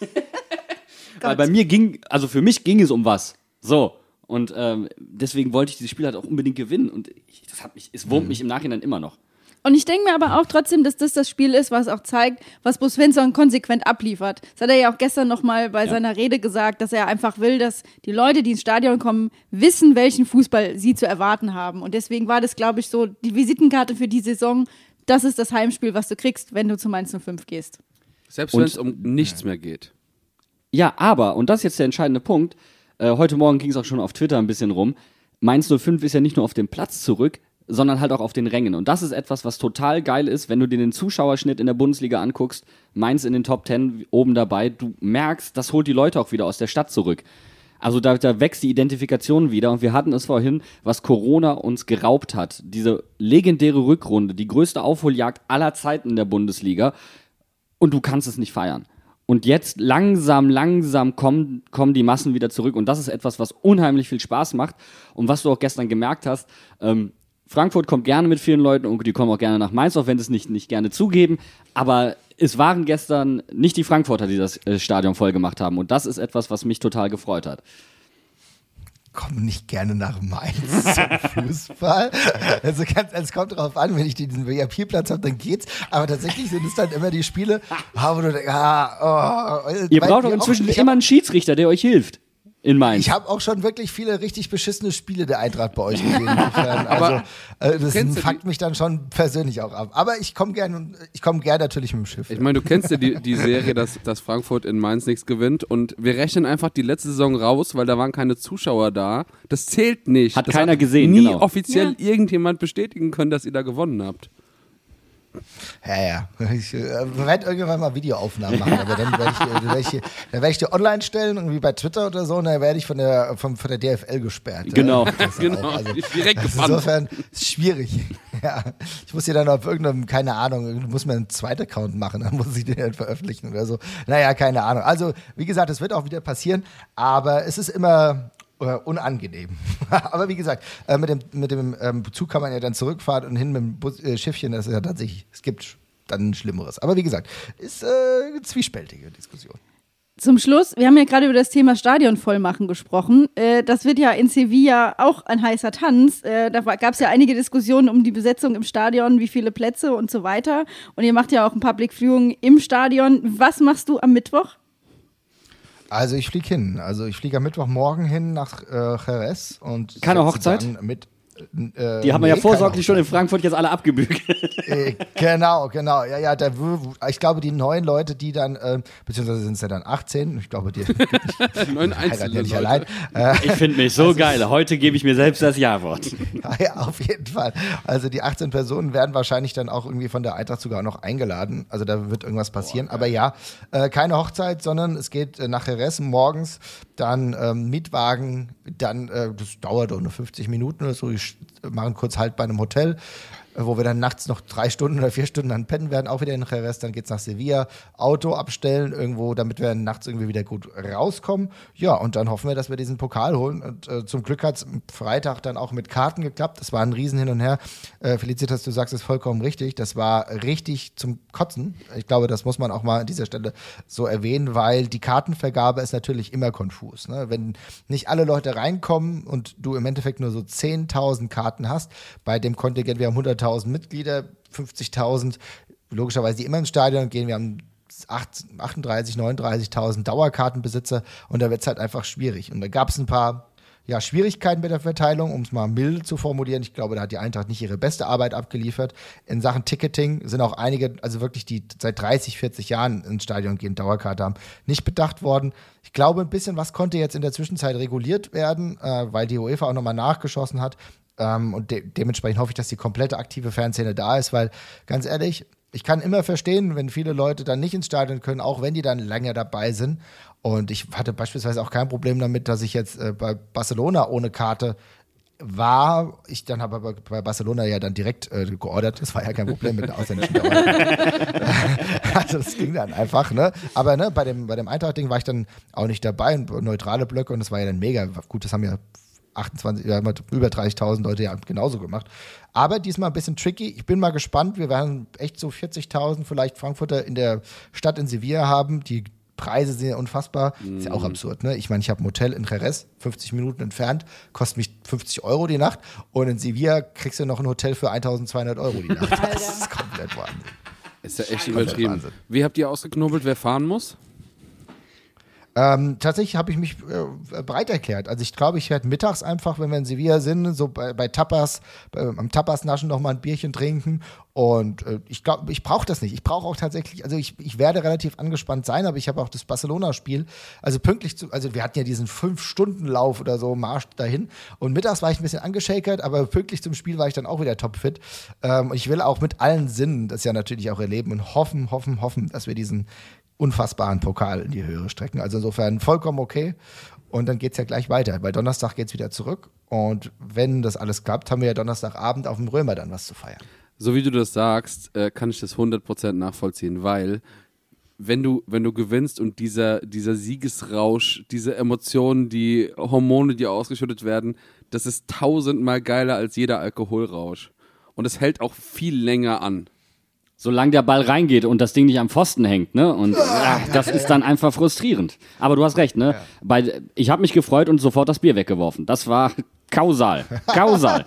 [laughs] Weil bei mir ging, also für mich ging es um was. So. Und ähm, deswegen wollte ich dieses Spiel halt auch unbedingt gewinnen. Und ich, das hat mich, es wurmt mich im Nachhinein immer noch. Und ich denke mir aber auch trotzdem, dass das das Spiel ist, was auch zeigt, was Bruce Svensson konsequent abliefert. Das hat er ja auch gestern nochmal bei seiner Rede gesagt, dass er einfach will, dass die Leute, die ins Stadion kommen, wissen, welchen Fußball sie zu erwarten haben. Und deswegen war das, glaube ich, so die Visitenkarte für die Saison. Das ist das Heimspiel, was du kriegst, wenn du zu Mainz 05 gehst. Selbst wenn es um nichts mehr geht. Ja, aber, und das ist jetzt der entscheidende Punkt, äh, heute Morgen ging es auch schon auf Twitter ein bisschen rum, Mainz 05 ist ja nicht nur auf dem Platz zurück, sondern halt auch auf den Rängen. Und das ist etwas, was total geil ist, wenn du dir den Zuschauerschnitt in der Bundesliga anguckst, Mainz in den Top 10 oben dabei, du merkst, das holt die Leute auch wieder aus der Stadt zurück. Also da, da wächst die Identifikation wieder und wir hatten es vorhin, was Corona uns geraubt hat. Diese legendäre Rückrunde, die größte Aufholjagd aller Zeiten in der Bundesliga und du kannst es nicht feiern. Und jetzt langsam, langsam kommen, kommen die Massen wieder zurück. Und das ist etwas, was unheimlich viel Spaß macht. Und was du auch gestern gemerkt hast, ähm, Frankfurt kommt gerne mit vielen Leuten und die kommen auch gerne nach Mainz, auch wenn sie es nicht, nicht gerne zugeben. Aber es waren gestern nicht die Frankfurter, die das äh, Stadion voll gemacht haben. Und das ist etwas, was mich total gefreut hat. komme nicht gerne nach Mainz [laughs] zum Fußball. Also ganz, es kommt darauf an, wenn ich diesen VIP-Platz habe, dann geht's. Aber tatsächlich sind es dann immer die Spiele, wo du denkst, ah, oh, Ihr braucht doch inzwischen immer einen Schiedsrichter, der euch hilft. In Mainz. ich habe auch schon wirklich viele richtig beschissene Spiele der Eintracht bei euch gesehen. [laughs] Also, äh, das fuckt mich dann schon persönlich auch ab. Aber ich komme gerne, ich komme gern natürlich mit dem Schiff. Ich meine, du kennst ja die, die [laughs] Serie, dass, dass Frankfurt in Mainz nichts gewinnt und wir rechnen einfach die letzte Saison raus, weil da waren keine Zuschauer da. Das zählt nicht. Hat das keiner gesehen, Nie genau. offiziell irgendjemand bestätigen können, dass ihr da gewonnen habt. Ja, ja. Ich äh, werde irgendwann mal Videoaufnahmen machen, aber dann werde ich, die- dann werd ich, dann werd ich die online stellen, irgendwie bei Twitter oder so, und dann werde ich von der, von, von der DFL gesperrt. Genau. Ist [laughs] Genau, auch, also, direkt gebannt. Insofern ist schwierig. Ja. Ich muss hier dann auf irgendeinem, keine Ahnung, muss mir einen zweiten Account machen, dann muss ich den dann veröffentlichen oder so. Naja, keine Ahnung. Also, wie gesagt, es wird auch wieder passieren, aber es ist immer äh, unangenehm. [laughs] aber wie gesagt, äh, mit dem, mit dem ähm, Zug kann man ja dann zurückfahren und hin mit dem Bus, äh, Schiffchen, das ist ja tatsächlich, es gibt dann Schlimmeres. Aber wie gesagt, ist äh, eine zwiespältige Diskussion. Zum Schluss, wir haben ja gerade über das Thema Stadion vollmachen gesprochen. Äh, das wird ja in Sevilla auch ein heißer Tanz. Da gab es ja einige Diskussionen um die Besetzung im Stadion, wie viele Plätze und so weiter. Und ihr macht ja auch ein Public Viewing im Stadion. Was machst du am Mittwoch? Also ich fliege hin. Also ich fliege am Mittwochmorgen hin nach äh, Jerez und Keine Hochzeit? dann Mit, äh, die haben wir ja nee, vorsorglich schon in Frankfurt jetzt alle abgebügelt. [laughs] Äh, genau, genau. Ja, ja, da, ich glaube, die neuen Leute, die dann, äh, beziehungsweise sind es ja dann 18, ich glaube, die [laughs] [laughs] Neun heiraten einzelne ja nicht allein. Äh, Ich finde mich so geil. Heute gebe ich mir selbst das Ja-Wort. ja, ja, auf jeden Fall. Also die 18 Personen werden wahrscheinlich dann auch irgendwie von der Eintracht sogar noch eingeladen. Also da wird irgendwas passieren. Aber ja, äh, keine Hochzeit, sondern es geht äh, nach Jerez morgens, dann ähm, Mietwagen, dann, äh, das dauert auch nur 50 Minuten oder so. Ich sch- machen kurz Halt bei einem Hotel, wo wir dann nachts noch drei Stunden oder vier Stunden dann pennen werden, auch wieder in Jerez. Dann geht's nach Sevilla, Auto abstellen irgendwo, damit wir nachts irgendwie wieder gut rauskommen. Ja, und dann hoffen wir, dass wir diesen Pokal holen. Und äh, zum Glück hat's am Freitag dann auch mit Karten geklappt. Das war ein Riesen hin und her. Äh, Felicitas, du sagst es vollkommen richtig. Das war richtig zum Kotzen. Ich glaube, das muss man auch mal an dieser Stelle so erwähnen, weil die Kartenvergabe ist natürlich immer konfus. Ne? Wenn nicht alle Leute reinkommen und du im Endeffekt nur so 10.000 Karten hast, bei dem Kontingent, wir haben 100.000 Mitglieder, 50.000, logischerweise, die immer ins Stadion gehen, wir haben 8 38, 39.000 Dauerkartenbesitzer und da wird es halt einfach schwierig. Und da gab es ein paar ja, Schwierigkeiten mit der Verteilung, um es mal milde zu formulieren. Ich glaube, da hat die Eintracht nicht ihre beste Arbeit abgeliefert. In Sachen Ticketing sind auch einige, also wirklich die seit 30, 40 Jahren ins Stadion gehen, Dauerkarte haben, nicht bedacht worden. Ich glaube, ein bisschen was konnte jetzt in der Zwischenzeit reguliert werden, äh, weil die UEFA auch nochmal nachgeschossen hat. Ähm, und de dementsprechend hoffe ich, dass die komplette aktive Fanszene da ist, weil ganz ehrlich, ich kann immer verstehen, wenn viele Leute dann nicht ins Stadion können, auch wenn die dann länger dabei sind. Und ich hatte beispielsweise auch kein Problem damit, dass ich jetzt äh, bei Barcelona ohne Karte war. Ich dann habe aber bei Barcelona ja dann direkt äh, geordert. Das war ja kein Problem mit der ausländischen Dauer. [laughs] also das ging dann einfach, ne? Aber ne, bei dem, bei dem Eintracht-Ding war ich dann auch nicht dabei, neutrale Blöcke und das war ja dann mega. Gut, das haben ja 28, ja, über 30.000 Leute ja genauso gemacht. Aber diesmal ein bisschen tricky. Ich bin mal gespannt. Wir werden echt so 40.000 vielleicht Frankfurter in der Stadt in Sevilla haben. Die Preise sind ja unfassbar. Ist ja auch absurd, ne? Ich meine, ich habe ein Hotel in Jerez, 50 Minuten entfernt, kostet mich 50 Euro die Nacht. Und in Sevilla kriegst du noch ein Hotel für 1.200 Euro die Nacht. [laughs] Das ist komplett Wahnsinn. Ist ja echt übertrieben. Wahnsinn. Wie habt ihr ausgeknobelt, wer fahren muss? Ähm, tatsächlich habe ich mich äh, bereit erklärt. Also ich glaube, ich werde mittags einfach, wenn wir in Sevilla sind, so bei, bei Tapas, bei, am Tapas-Naschen noch mal ein Bierchen trinken. Und äh, ich glaube, ich brauche das nicht. Ich brauche auch tatsächlich, also ich, ich werde relativ angespannt sein, aber ich habe auch das Barcelona-Spiel, also pünktlich zu, also wir hatten ja diesen Fünf-Stunden-Lauf oder so, Marsch dahin. Und mittags war ich ein bisschen angeschakert, aber pünktlich zum Spiel war ich dann auch wieder topfit. Ähm, und ich will auch mit allen Sinnen das ja natürlich auch erleben und hoffen, hoffen, hoffen, dass wir diesen unfassbaren Pokal in die Höhe strecken. Also insofern vollkommen okay. Und dann geht es ja gleich weiter, weil Donnerstag geht es wieder zurück. Und wenn das alles klappt, haben wir ja Donnerstagabend auf dem Römer dann was zu feiern. So wie du das sagst, äh, kann ich das 100% nachvollziehen, weil wenn du, wenn du gewinnst und dieser, dieser Siegesrausch, diese Emotionen, die Hormone, die ausgeschüttet werden, das ist tausendmal geiler als jeder Alkoholrausch. Und es hält auch viel länger an. Solange der Ball reingeht und das Ding nicht am Pfosten hängt, ne? Und ja, das ist dann einfach frustrierend. Aber du hast recht, ne? Bei, ich habe mich gefreut und sofort das Bier weggeworfen. Das war kausal. Kausal.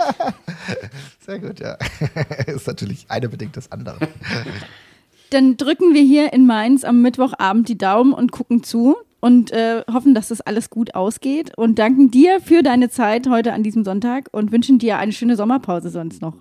[laughs] Sehr gut, ja. [laughs] ist natürlich eine bedingt das andere. [laughs] Dann drücken wir hier in Mainz am Mittwochabend die Daumen und gucken zu und äh, hoffen, dass das alles gut ausgeht und danken dir für deine Zeit heute an diesem Sonntag und wünschen dir eine schöne Sommerpause sonst noch.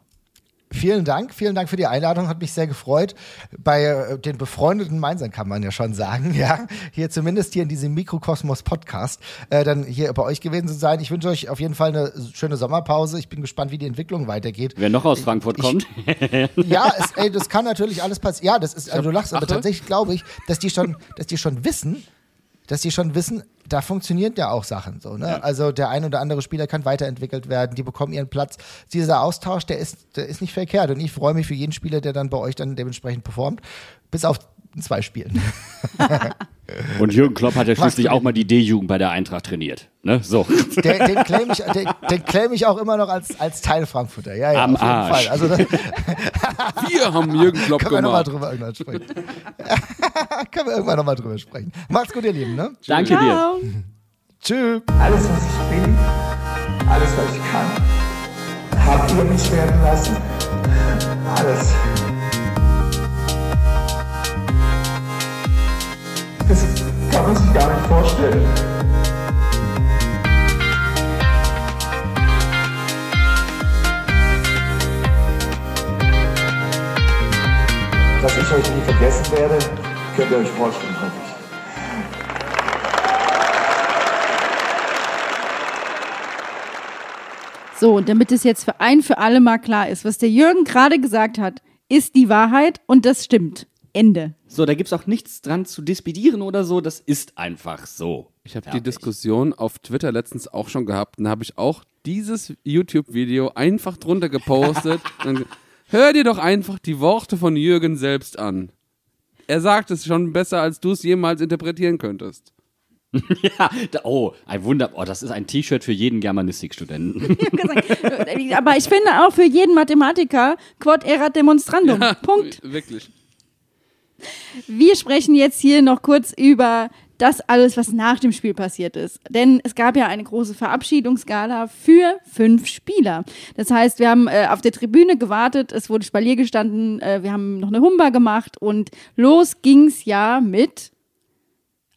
Vielen Dank, vielen Dank für die Einladung, hat mich sehr gefreut. Bei äh, den befreundeten Mainzern kann man ja schon sagen, [laughs] ja, hier zumindest hier in diesem Mikrokosmos-Podcast, äh, dann hier bei euch gewesen zu sein. Ich wünsche euch auf jeden Fall eine schöne Sommerpause. Ich bin gespannt, wie die Entwicklung weitergeht. Wer noch aus Frankfurt Ich- kommt. [laughs] Ja, es, ey, das kann natürlich alles passieren. Ja, das ist, also du lachst, aber Achte. tatsächlich glaube ich, dass die schon, dass die schon wissen, dass die schon wissen, da funktionieren ja auch Sachen so. Ne? Also der ein oder andere Spieler kann weiterentwickelt werden, die bekommen ihren Platz. Dieser Austausch, der ist, der ist nicht verkehrt. Und ich freue mich für jeden Spieler, der dann bei euch dann dementsprechend performt, bis auf zwei Spielen. [laughs] [laughs] Und Jürgen Klopp hat ja schließlich auch mal die D-Jugend bei der Eintracht trainiert. Ne? So. Den, den claim ich, den, den claim ich auch immer noch als, als Teil Frankfurter. Ja, ja, Am auf jeden Arsch. Fall. Also [laughs] [laughs] Wir haben Jürgen Klopp können wir nochmal gemacht. drüber irgendwann sprechen. [laughs] können wir irgendwann nochmal drüber sprechen. Macht's gut, ihr Lieben. Ne? Danke dir. Ciao. Tschüss. Alles, was ich bin, alles, was ich kann, habt ihr mich werden lassen. Alles. Kann man sich gar nicht vorstellen. Dass ich euch nie vergessen werde, könnt ihr euch vorstellen, hoffe ich. So, und damit es jetzt für ein für alle mal klar ist, was der Jürgen gerade gesagt hat, ist die Wahrheit und das stimmt. Ende. So, da gibt's auch nichts dran zu disputieren oder so. Das ist einfach so. Ich habe die. Diskussion auf Twitter letztens auch schon gehabt. Und da habe ich auch dieses YouTube-Video einfach drunter gepostet. [laughs] und, hör dir doch einfach die Worte von Jürgen selbst an. Er sagt es schon besser, als du es jemals interpretieren könntest. [laughs] Ja, da, oh, ein Wunder. Oh, das ist ein T-Shirt für jeden Germanistikstudenten. [laughs] Aber ich finde auch für jeden Mathematiker quod erat demonstrandum. Punkt. Wirklich. Wir sprechen jetzt hier noch kurz über das alles, was nach dem Spiel passiert ist. Denn es gab ja eine große Verabschiedungsgala für fünf Spieler. Das heißt, wir haben äh, auf der Tribüne gewartet, es wurde Spalier gestanden, äh, wir haben noch eine Humba gemacht und los ging's ja mit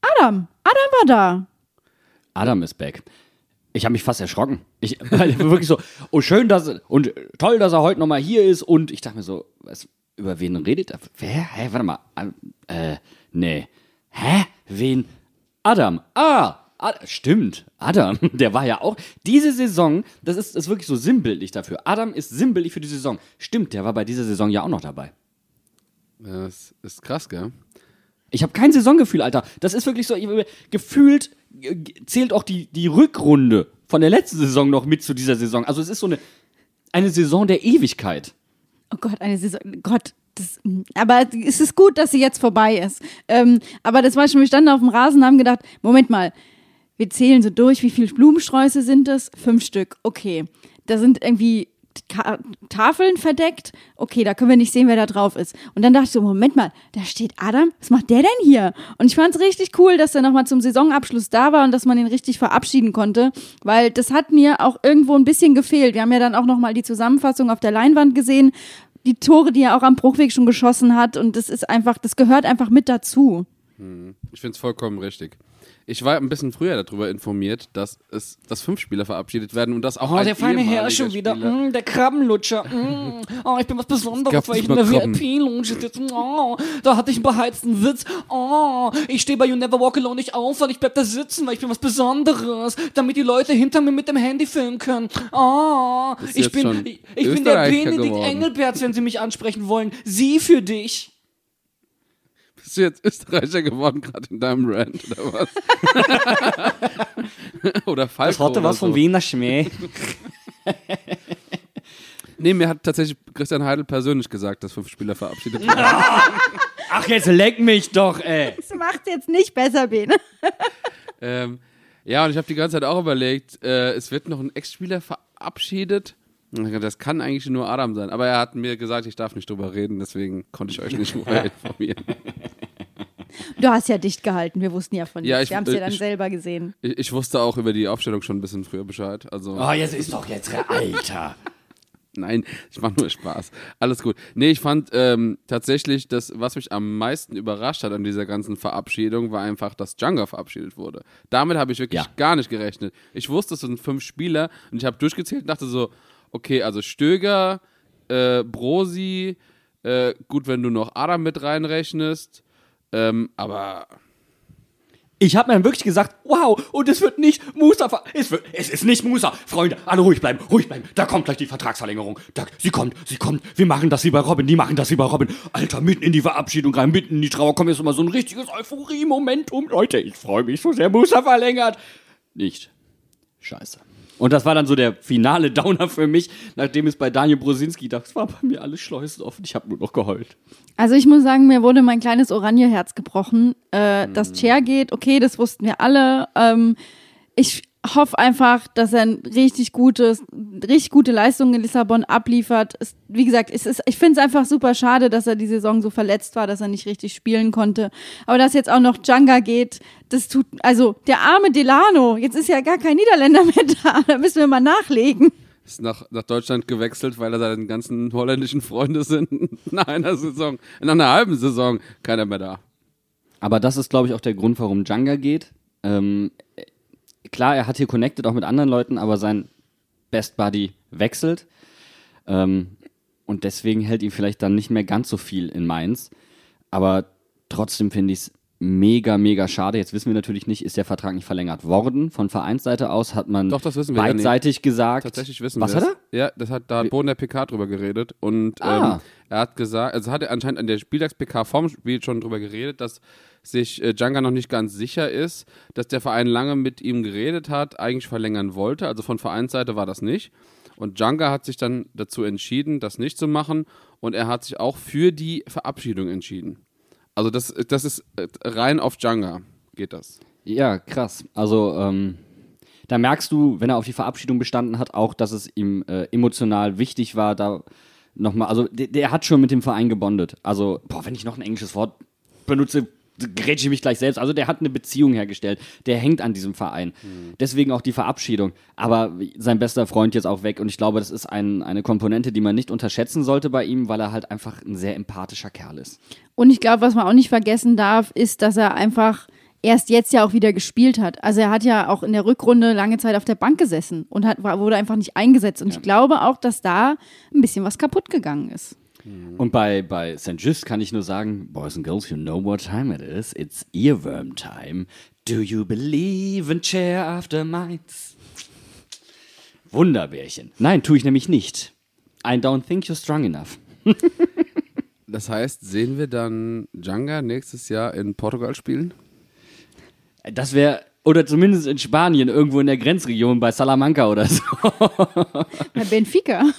Adam. Adam war da. Adam ist back. Ich habe mich fast erschrocken. Ich [laughs] weil wirklich so, oh schön, dass und toll, dass er heute nochmal hier ist. Und ich dachte mir so, was, über wen redet er? Wer? Hä, warte mal. Äh, nee. Hä? Wen? Adam. Ah, Ad- stimmt. Adam, [laughs] der war ja auch. Diese Saison, das ist, ist wirklich so sinnbildlich dafür. Adam ist sinnbildlich für die Saison. Stimmt, der war bei dieser Saison ja auch noch dabei. Das ist krass, gell? Ich habe kein Saisongefühl, Alter. Das ist wirklich so, ich- gefühlt äh, zählt auch die, die Rückrunde von der letzten Saison noch mit zu dieser Saison. Also es ist so eine, eine Saison der Ewigkeit. Oh Gott, eine Saison. Gott. Das, aber es ist gut, dass sie jetzt vorbei ist. Ähm, aber das war schon, wir standen auf dem Rasen und haben gedacht, Moment mal, wir zählen so durch, wie viele Blumensträuße sind das? Fünf Stück. Okay. Da sind irgendwie Tafeln verdeckt. Okay, da können wir nicht sehen, wer da drauf ist. Und dann dachte ich so, Moment mal, da steht Adam. Was macht der denn hier? Und ich fand es richtig cool, dass er nochmal zum Saisonabschluss da war und dass man ihn richtig verabschieden konnte, weil das hat mir auch irgendwo ein bisschen gefehlt. Wir haben ja dann auch nochmal die Zusammenfassung auf der Leinwand gesehen, die Tore, die er auch am Bruchweg schon geschossen hat und das ist einfach, das gehört einfach mit dazu. Ich finde es vollkommen richtig. Ich war ein bisschen früher darüber informiert, dass es, dass fünf Spieler verabschiedet werden und dass auch Oh, der feine Herr schon wieder. Mm, der Krabbenlutscher. Mm. Oh, ich bin was Besonderes, weil ich in der. VIP-Lounge sitze. Oh, da hatte ich einen beheizten Sitz. Oh, ich stehe bei You Never Walk Alone nicht auf, weil ich bleib da sitzen, weil ich bin was Besonderes, damit die Leute hinter mir mit dem Handy filmen können. Oh, ich bin, ich, ich bin der Benedikt geworden. Engelberts, wenn Sie mich ansprechen wollen. Sie für dich. Bist du jetzt Österreicher geworden, gerade in deinem Rant, oder was? [laughs] oder Falco Das hatte was so. von Wiener Schmäh. [laughs] Nee, mir hat tatsächlich Christian Heidel persönlich gesagt, dass fünf Spieler verabschiedet werden. [laughs] Ach, jetzt leck mich doch, ey. Das macht jetzt nicht besser, Bene. ähm, ja, und ich habe die ganze Zeit auch überlegt, äh, es wird noch ein Ex-Spieler verabschiedet. Das kann eigentlich nur Adam sein. Aber er hat mir gesagt, ich darf nicht drüber reden, deswegen konnte ich euch nicht vorher informieren. Du hast ja dicht gehalten, wir wussten ja von Ja, nichts. ich- Wir haben es ja dann ich- selber gesehen. Ich, ich wusste auch über die Aufstellung schon ein bisschen früher Bescheid. Also. Oh, jetzt ist doch jetzt, Alter. [laughs] Nein, ich mache nur Spaß. Alles gut. Nee, ich fand ähm, tatsächlich, das, was mich am meisten überrascht hat an dieser ganzen Verabschiedung, war einfach, dass Django verabschiedet wurde. Damit habe ich wirklich Ja. gar nicht gerechnet. Ich wusste, es sind fünf Spieler und ich habe durchgezählt und dachte so, okay, also Stöger, äh, Brosi, äh, gut, wenn du noch Adam mit reinrechnest, ähm, aber Ich habe mir wirklich gesagt, wow, und es wird nicht Musa. Es, wird, es ist nicht Musa. Freunde, alle ruhig bleiben, ruhig bleiben. Da kommt gleich die Vertragsverlängerung. Da, sie kommt, sie kommt. Wir machen das wie bei Robin, die machen das wie bei Robin. Alter, mitten in die Verabschiedung rein, mitten in die Trauer kommt jetzt mal so ein richtiges Euphorie-Momentum. Leute, ich freue mich so sehr, Musa verlängert. Nicht. Scheiße. Und das war dann so der finale [laughs] Downer für mich, nachdem es bei Daniel Brosinski, das war bei mir alles Schleusen offen. Ich habe nur noch geheult. Also ich muss sagen, mir wurde mein kleines Oranjeherz gebrochen. Äh, Mhm. Dass Cher geht, okay, das wussten wir alle. Ähm, ich hoffe einfach, dass er ein richtig gutes, richtig gute Leistung in Lissabon abliefert. Es, wie gesagt, es ist, ich finde es einfach super schade, dass er die Saison so verletzt war, dass er nicht richtig spielen konnte. Aber dass jetzt auch noch Djanga geht, das tut, also der arme Delano, jetzt ist ja gar kein Niederländer mehr [laughs] da, da müssen wir mal nachlegen. ist nach, nach Deutschland gewechselt, weil da seine ganzen holländischen Freunde sind. [laughs] nach einer Saison, nach einer halben Saison, keiner mehr da. Aber das ist, glaube ich, auch der Grund, warum Djanga geht. Ähm, äh, klar, er hat hier connected auch mit anderen Leuten, aber sein Best Buddy wechselt. Ähm, und deswegen hält ihn vielleicht dann nicht mehr ganz so viel in Mainz. Aber trotzdem finde ich es mega, mega schade. Jetzt wissen wir natürlich nicht, ist der Vertrag nicht verlängert worden. Von Vereinsseite aus hat man Doch, das wissen wir ja beidseitig gesagt. Tatsächlich wissen Was wir hat es. Ja, das hat, da hat Boden der PK drüber geredet und Ah. ähm, er hat gesagt, also hat er anscheinend an der Spieltags-PK vorm Spiel schon drüber geredet, dass sich äh, Djanga noch nicht ganz sicher ist, dass der Verein lange mit ihm geredet hat, eigentlich verlängern wollte, also von Vereinsseite war das nicht. Und Djanga hat sich dann dazu entschieden, das nicht zu machen und er hat sich auch für die Verabschiedung entschieden. Also das, das ist äh, rein auf Djanga geht das. Ja, krass. Also, ähm, da merkst du, wenn er auf die Verabschiedung bestanden hat, auch, dass es ihm äh, emotional wichtig war, da nochmal, also der, der hat schon mit dem Verein gebondet. Also, boah, wenn ich noch ein englisches Wort benutze, grätsche ich mich gleich selbst. Also, der hat eine Beziehung hergestellt. Der hängt an diesem Verein. Deswegen auch die Verabschiedung. Aber sein bester Freund jetzt auch weg. Und ich glaube, das ist ein, eine Komponente, die man nicht unterschätzen sollte bei ihm, weil er halt einfach ein sehr empathischer Kerl ist. Und ich glaube, was man auch nicht vergessen darf, ist, dass er einfach erst jetzt ja auch wieder gespielt hat. Also er hat ja auch in der Rückrunde lange Zeit auf der Bank gesessen und hat, wurde einfach nicht eingesetzt. Und ich glaube auch, dass da ein bisschen was kaputt gegangen ist. Und bei, bei St. Just kann ich nur sagen, Boys and Girls, you know what time it is. It's earworm time. Do you believe in chair after Mainz? Wunderbärchen. Nein, tue ich nämlich nicht. I don't think you're strong enough. [laughs] Das heißt, sehen wir dann Djanga nächstes Jahr in Portugal spielen? Das wäre, oder zumindest in Spanien, irgendwo in der Grenzregion bei Salamanca oder so. Bei Benfica. [laughs]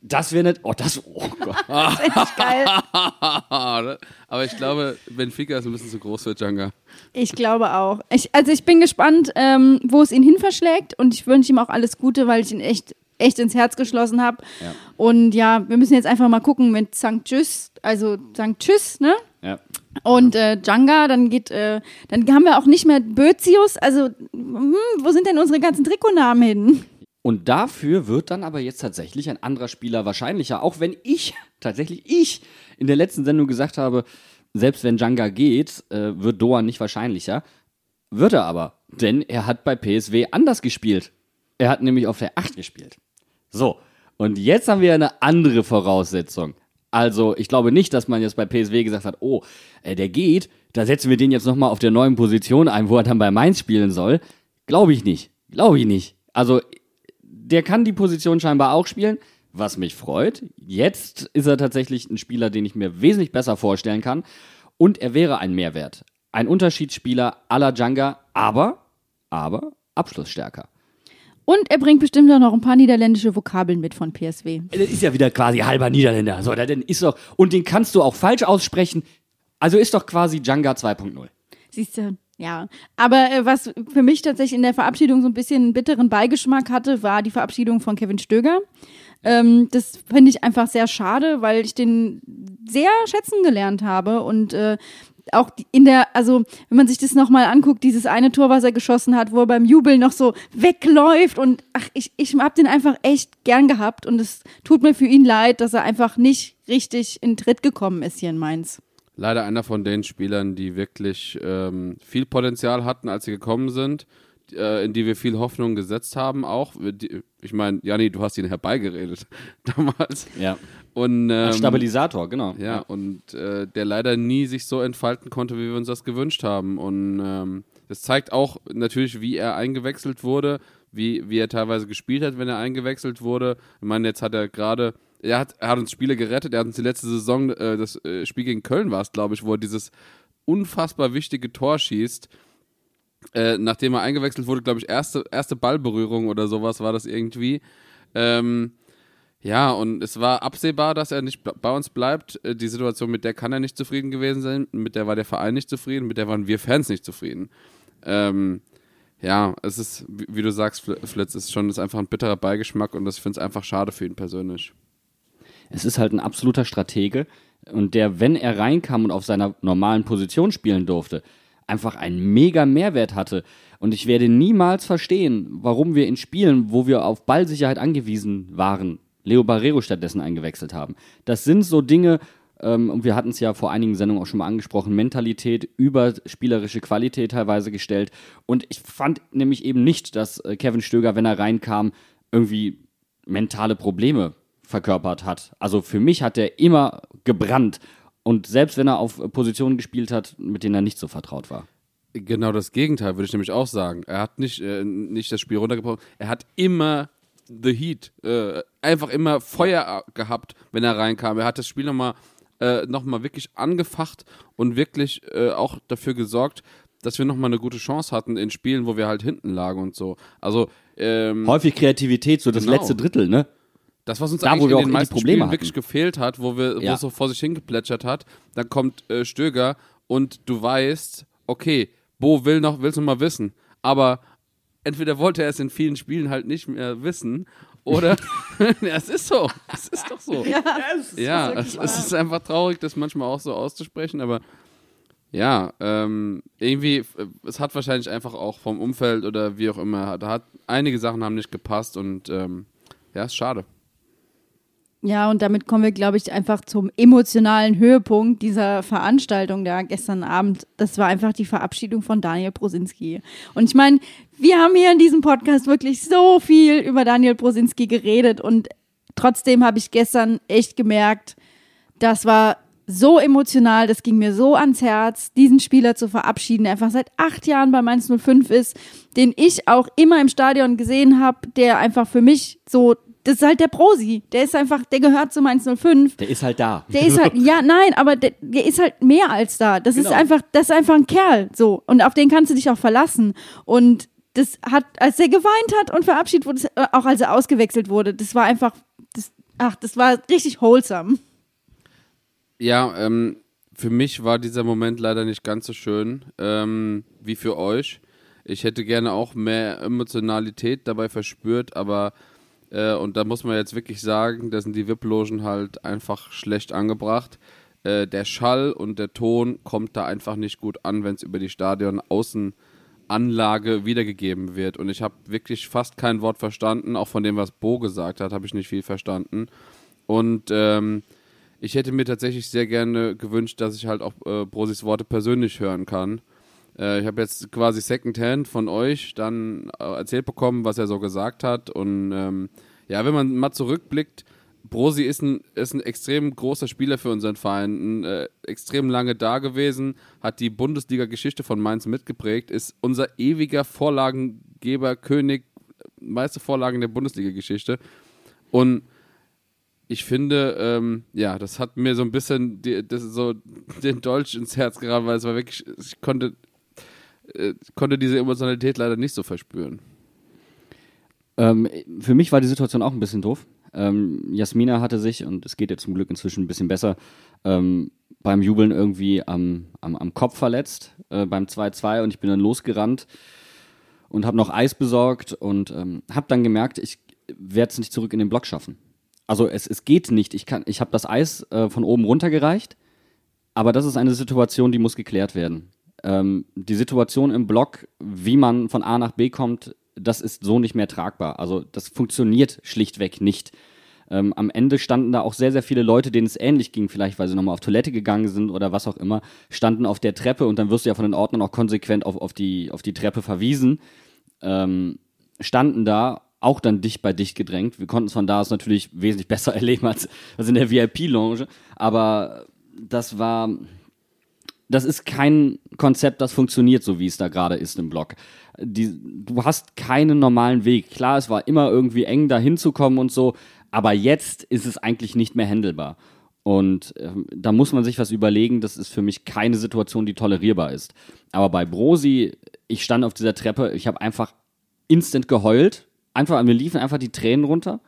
Das wäre nicht, oh, das, oh [laughs] Gott. Das geil. [laughs] Aber ich glaube, Benfica ist ein bisschen zu groß für Djanga. Ich glaube auch. Ich, also ich bin gespannt, ähm, wo es ihn hin verschlägt und ich wünsche ihm auch alles Gute, weil ich ihn echt, echt ins Herz geschlossen habe. Ja. Und ja, wir müssen jetzt einfach mal gucken mit St. Tschüss, also St. Tschüss, ne? Ja. Und äh, Djanga, dann geht, äh, dann haben wir auch nicht mehr Bözius. Also, hm, wo sind denn unsere ganzen Trikotnamen hin? Und dafür wird dann aber jetzt tatsächlich ein anderer Spieler wahrscheinlicher, auch wenn ich, [laughs] tatsächlich ich, in der letzten Sendung gesagt habe, selbst wenn Djanga geht, äh, wird Doan nicht wahrscheinlicher. Wird er aber, denn er hat bei PSW anders gespielt. Er hat nämlich auf der 8 gespielt. So, und jetzt haben wir eine andere Voraussetzung. Also, ich glaube nicht, dass man jetzt bei PSW gesagt hat, oh, äh, der geht, da setzen wir den jetzt nochmal auf der neuen Position ein, wo er dann bei Mainz spielen soll. Glaube ich nicht. Glaube ich nicht. Also, der kann die Position scheinbar auch spielen, was mich freut. Jetzt ist er tatsächlich ein Spieler, den ich mir wesentlich besser vorstellen kann. Und er wäre ein Mehrwert. Ein Unterschiedsspieler à la Djanga, aber, aber abschlussstärker. Und er bringt bestimmt auch noch ein paar niederländische Vokabeln mit von PSW. Das ist ja wieder quasi halber Niederländer. So, denn ist doch, und den kannst du auch falsch aussprechen. Also ist doch quasi Djanga 2.0. Siehst du, Ja, aber äh, was für mich tatsächlich in der Verabschiedung so ein bisschen einen bitteren Beigeschmack hatte, war die Verabschiedung von Kevin Stöger. Ähm, das finde ich einfach sehr schade, weil ich den sehr schätzen gelernt habe und äh, auch in der, also wenn man sich das nochmal anguckt, dieses eine Tor, was er geschossen hat, wo er beim Jubeln noch so wegläuft und ach, ich, ich hab den einfach echt gern gehabt und es tut mir für ihn leid, dass er einfach nicht richtig in Tritt gekommen ist hier in Mainz. Leider einer von den Spielern, die wirklich ähm, viel Potenzial hatten, als sie gekommen sind, äh, in die wir viel Hoffnung gesetzt haben. Auch, ich meine, Janni, du hast ihn herbeigeredet [laughs] damals. Ja. Und, ähm, Stabilisator, genau. Ja, und äh, der leider nie sich so entfalten konnte, wie wir uns das gewünscht haben. Und ähm, das zeigt auch natürlich, wie er eingewechselt wurde, wie, wie er teilweise gespielt hat, wenn er eingewechselt wurde. Ich meine, jetzt hat er gerade, er hat, er hat uns Spiele gerettet, er hat uns die letzte Saison, äh, das äh, Spiel gegen Köln war es, glaube ich, wo er dieses unfassbar wichtige Tor schießt. Äh, nachdem er eingewechselt wurde, glaube ich, erste, erste Ballberührung oder sowas war das irgendwie. Ähm, ja, und es war absehbar, dass er nicht bei uns bleibt. Äh, Die Situation, mit der kann er nicht zufrieden gewesen sein, mit der war der Verein nicht zufrieden, mit der waren wir Fans nicht zufrieden. Ähm, ja, es ist, wie, du sagst, Fl- Flitz, es ist schon ist einfach ein bitterer Beigeschmack und das finde ich einfach schade für ihn persönlich. Es ist halt ein absoluter Stratege und der, wenn er reinkam und auf seiner normalen Position spielen durfte, einfach einen mega Mehrwert hatte. Und ich werde niemals verstehen, warum wir in Spielen, wo wir auf Ballsicherheit angewiesen waren, Leo Barrero stattdessen eingewechselt haben. Das sind so Dinge, ähm, und wir hatten es ja vor einigen Sendungen auch schon mal angesprochen, Mentalität über spielerische Qualität teilweise gestellt. Und ich fand nämlich eben nicht, dass äh, Kevin Stöger, wenn er reinkam, irgendwie mentale Probleme verkörpert hat. Also für mich hat er immer gebrannt. Und selbst wenn er auf Positionen gespielt hat, mit denen er nicht so vertraut war. Genau das Gegenteil würde ich nämlich auch sagen. Er hat nicht, äh, nicht das Spiel runtergebrochen, er hat immer The Heat, äh, einfach immer Feuer gehabt, wenn er reinkam. Er hat das Spiel nochmal äh, noch mal wirklich angefacht und wirklich äh, auch dafür gesorgt, dass wir nochmal eine gute Chance hatten in Spielen, wo wir halt hinten lagen und so. Also, ähm, Häufig Kreativität, so das Genau. letzte Drittel, ne? Das, was uns Da, wo eigentlich in den meisten Probleme Spielen hatten. wirklich gefehlt hat, wo wir, wo Ja. es so vor sich hingeplätschert hat, dann kommt äh, Stöger und du weißt, okay, Bo will noch, will's noch mal wissen, aber entweder wollte er es in vielen Spielen halt nicht mehr wissen oder [laughs] [laughs] ja, es ist so, es ist doch so. Ja, es, es ist einfach traurig, das manchmal auch so auszusprechen, aber ja, ähm, irgendwie, es hat wahrscheinlich einfach auch vom Umfeld oder wie auch immer, da hat einige Sachen haben nicht gepasst und ähm, ja, ist schade. Ja, und damit kommen wir, glaube ich, einfach zum emotionalen Höhepunkt dieser Veranstaltung da gestern Abend. Das war einfach die Verabschiedung von Daniel Prosinski. Und ich meine, wir haben hier in diesem Podcast wirklich so viel über Daniel Prosinski geredet und trotzdem habe ich gestern echt gemerkt, das war so emotional, das ging mir so ans Herz, diesen Spieler zu verabschieden, der einfach seit acht Jahren bei Mainz 05 ist, den ich auch immer im Stadion gesehen habe, der einfach für mich so, das ist halt der Prosi, der ist einfach, der gehört zu Mainz 05. Der ist halt da. Der ist halt, ja, nein, aber der, der ist halt mehr als da. Das ist Genau. einfach, das ist einfach ein Kerl, so. Und auf den kannst du dich auch verlassen. Und das hat, als er geweint hat und verabschiedet wurde, äh, auch als er ausgewechselt wurde, das war einfach, das, ach, das war richtig wholesome. Ja, ähm, für mich war dieser Moment leider nicht ganz so schön ähm, wie für euch. Ich hätte gerne auch mehr Emotionalität dabei verspürt, aber äh, und da muss man jetzt wirklich sagen, da sind die VIP-Logen halt einfach schlecht angebracht. Äh, der Schall und der Ton kommt da einfach nicht gut an, wenn es über die Stadion-Außenanlage wiedergegeben wird. Und ich habe wirklich fast kein Wort verstanden, auch von dem, was Bo gesagt hat, habe ich nicht viel verstanden. Und ähm, ich hätte mir tatsächlich sehr gerne gewünscht, dass ich halt auch äh, Brosis Worte persönlich hören kann. Äh, ich habe jetzt quasi Secondhand von euch dann äh, erzählt bekommen, was er so gesagt hat. Und ähm, ja, wenn man mal zurückblickt, Brosi ist ein, ist ein extrem großer Spieler für unseren Verein, ein, äh, extrem lange da gewesen, hat die Bundesliga-Geschichte von Mainz mitgeprägt, ist unser ewiger Vorlagengeber, König, meiste Vorlagen der Bundesliga-Geschichte. Und ich finde, ähm, ja, das hat mir so ein bisschen die, so den Dolch ins Herz geraten, weil es war wirklich, ich konnte, äh, konnte diese Emotionalität leider nicht so verspüren. Ähm, für mich war die Situation auch ein bisschen doof. Ähm, Jasmina hatte sich, und es geht ihr zum Glück inzwischen ein bisschen besser, ähm, beim Jubeln irgendwie am, am, am Kopf verletzt äh, beim 2-2 und ich bin dann losgerannt und habe noch Eis besorgt und ähm, habe dann gemerkt, ich werde es nicht zurück in den Block schaffen. Also es, es geht nicht. Ich, ich habe das Eis äh, von oben runtergereicht, aber das ist eine Situation, die muss geklärt werden. Ähm, die Situation im Block, wie man von A nach B kommt, das ist so nicht mehr tragbar. Also das funktioniert schlichtweg nicht. Ähm, am Ende standen da auch sehr, sehr viele Leute, denen es ähnlich ging, vielleicht weil sie nochmal auf Toilette gegangen sind oder was auch immer, standen auf der Treppe und dann wirst du ja von den Ordnern auch konsequent auf, auf, die, auf die Treppe verwiesen, ähm, standen da auch dann dicht bei dicht gedrängt. Wir konnten es von da aus natürlich wesentlich [laughs] besser erleben als, als in der VIP-Lounge, aber das war, das ist kein Konzept, das funktioniert, so wie es da gerade ist im Block. Die, du hast keinen normalen Weg. Klar, es war immer irgendwie eng, da hinzukommen und so, aber jetzt ist es eigentlich nicht mehr handelbar. Und ähm, da muss man sich was überlegen. Das ist für mich keine Situation, die tolerierbar ist. Aber bei Brosi, ich stand auf dieser Treppe, ich habe einfach instant geheult. Einfach, mir liefen einfach die Tränen runter.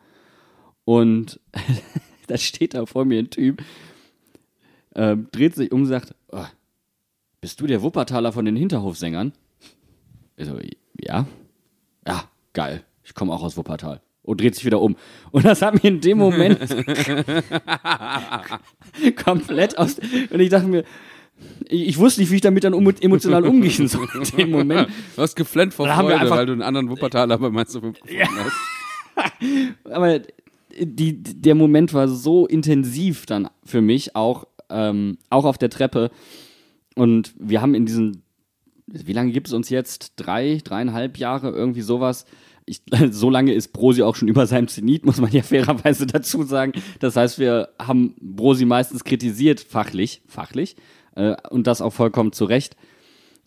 Und [laughs] da steht da vor mir ein Typ, ähm, dreht sich um und sagt, bist du der Wuppertaler von den Hinterhofsängern? Ich so, ja. Ja, geil. Ich komme auch aus Wuppertal. Und dreht sich wieder um. Und das hat mir in dem Moment [laughs] komplett aus. Und ich dachte mir, ich, wusste nicht, wie ich damit dann emotional umgehen soll in dem Moment. Du hast geflennt vor Freude, weil du einen anderen Wuppertaler bei Mainz 05 gefunden hast. [laughs] aber die, der Moment war so intensiv dann für mich, auch, ähm, auch auf der Treppe. Und wir haben in diesen, wie lange gibt es uns jetzt? Drei, dreieinhalb Jahre, irgendwie sowas. Ich, [laughs] so lange ist Brosi auch schon über seinem Zenit, muss man ja [laughs] fairerweise dazu sagen. Das heißt, wir haben Brosi meistens kritisiert, fachlich, fachlich, äh, und das auch vollkommen zu Recht.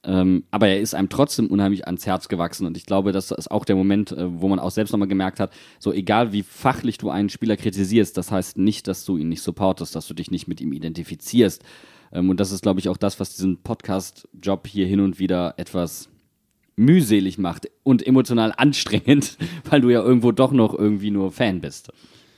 Ähm, aber er ist einem trotzdem unheimlich ans Herz gewachsen. Und ich glaube, das ist auch der Moment, äh, wo man auch selbst nochmal gemerkt hat, so egal wie fachlich du einen Spieler kritisierst, das heißt nicht, dass du ihn nicht supportest, dass du dich nicht mit ihm identifizierst. Ähm, und das ist, glaube ich, auch das, was diesen Podcast-Job hier hin und wieder etwas mühselig macht und emotional [laughs] anstrengend, weil du ja irgendwo doch noch irgendwie nur Fan bist.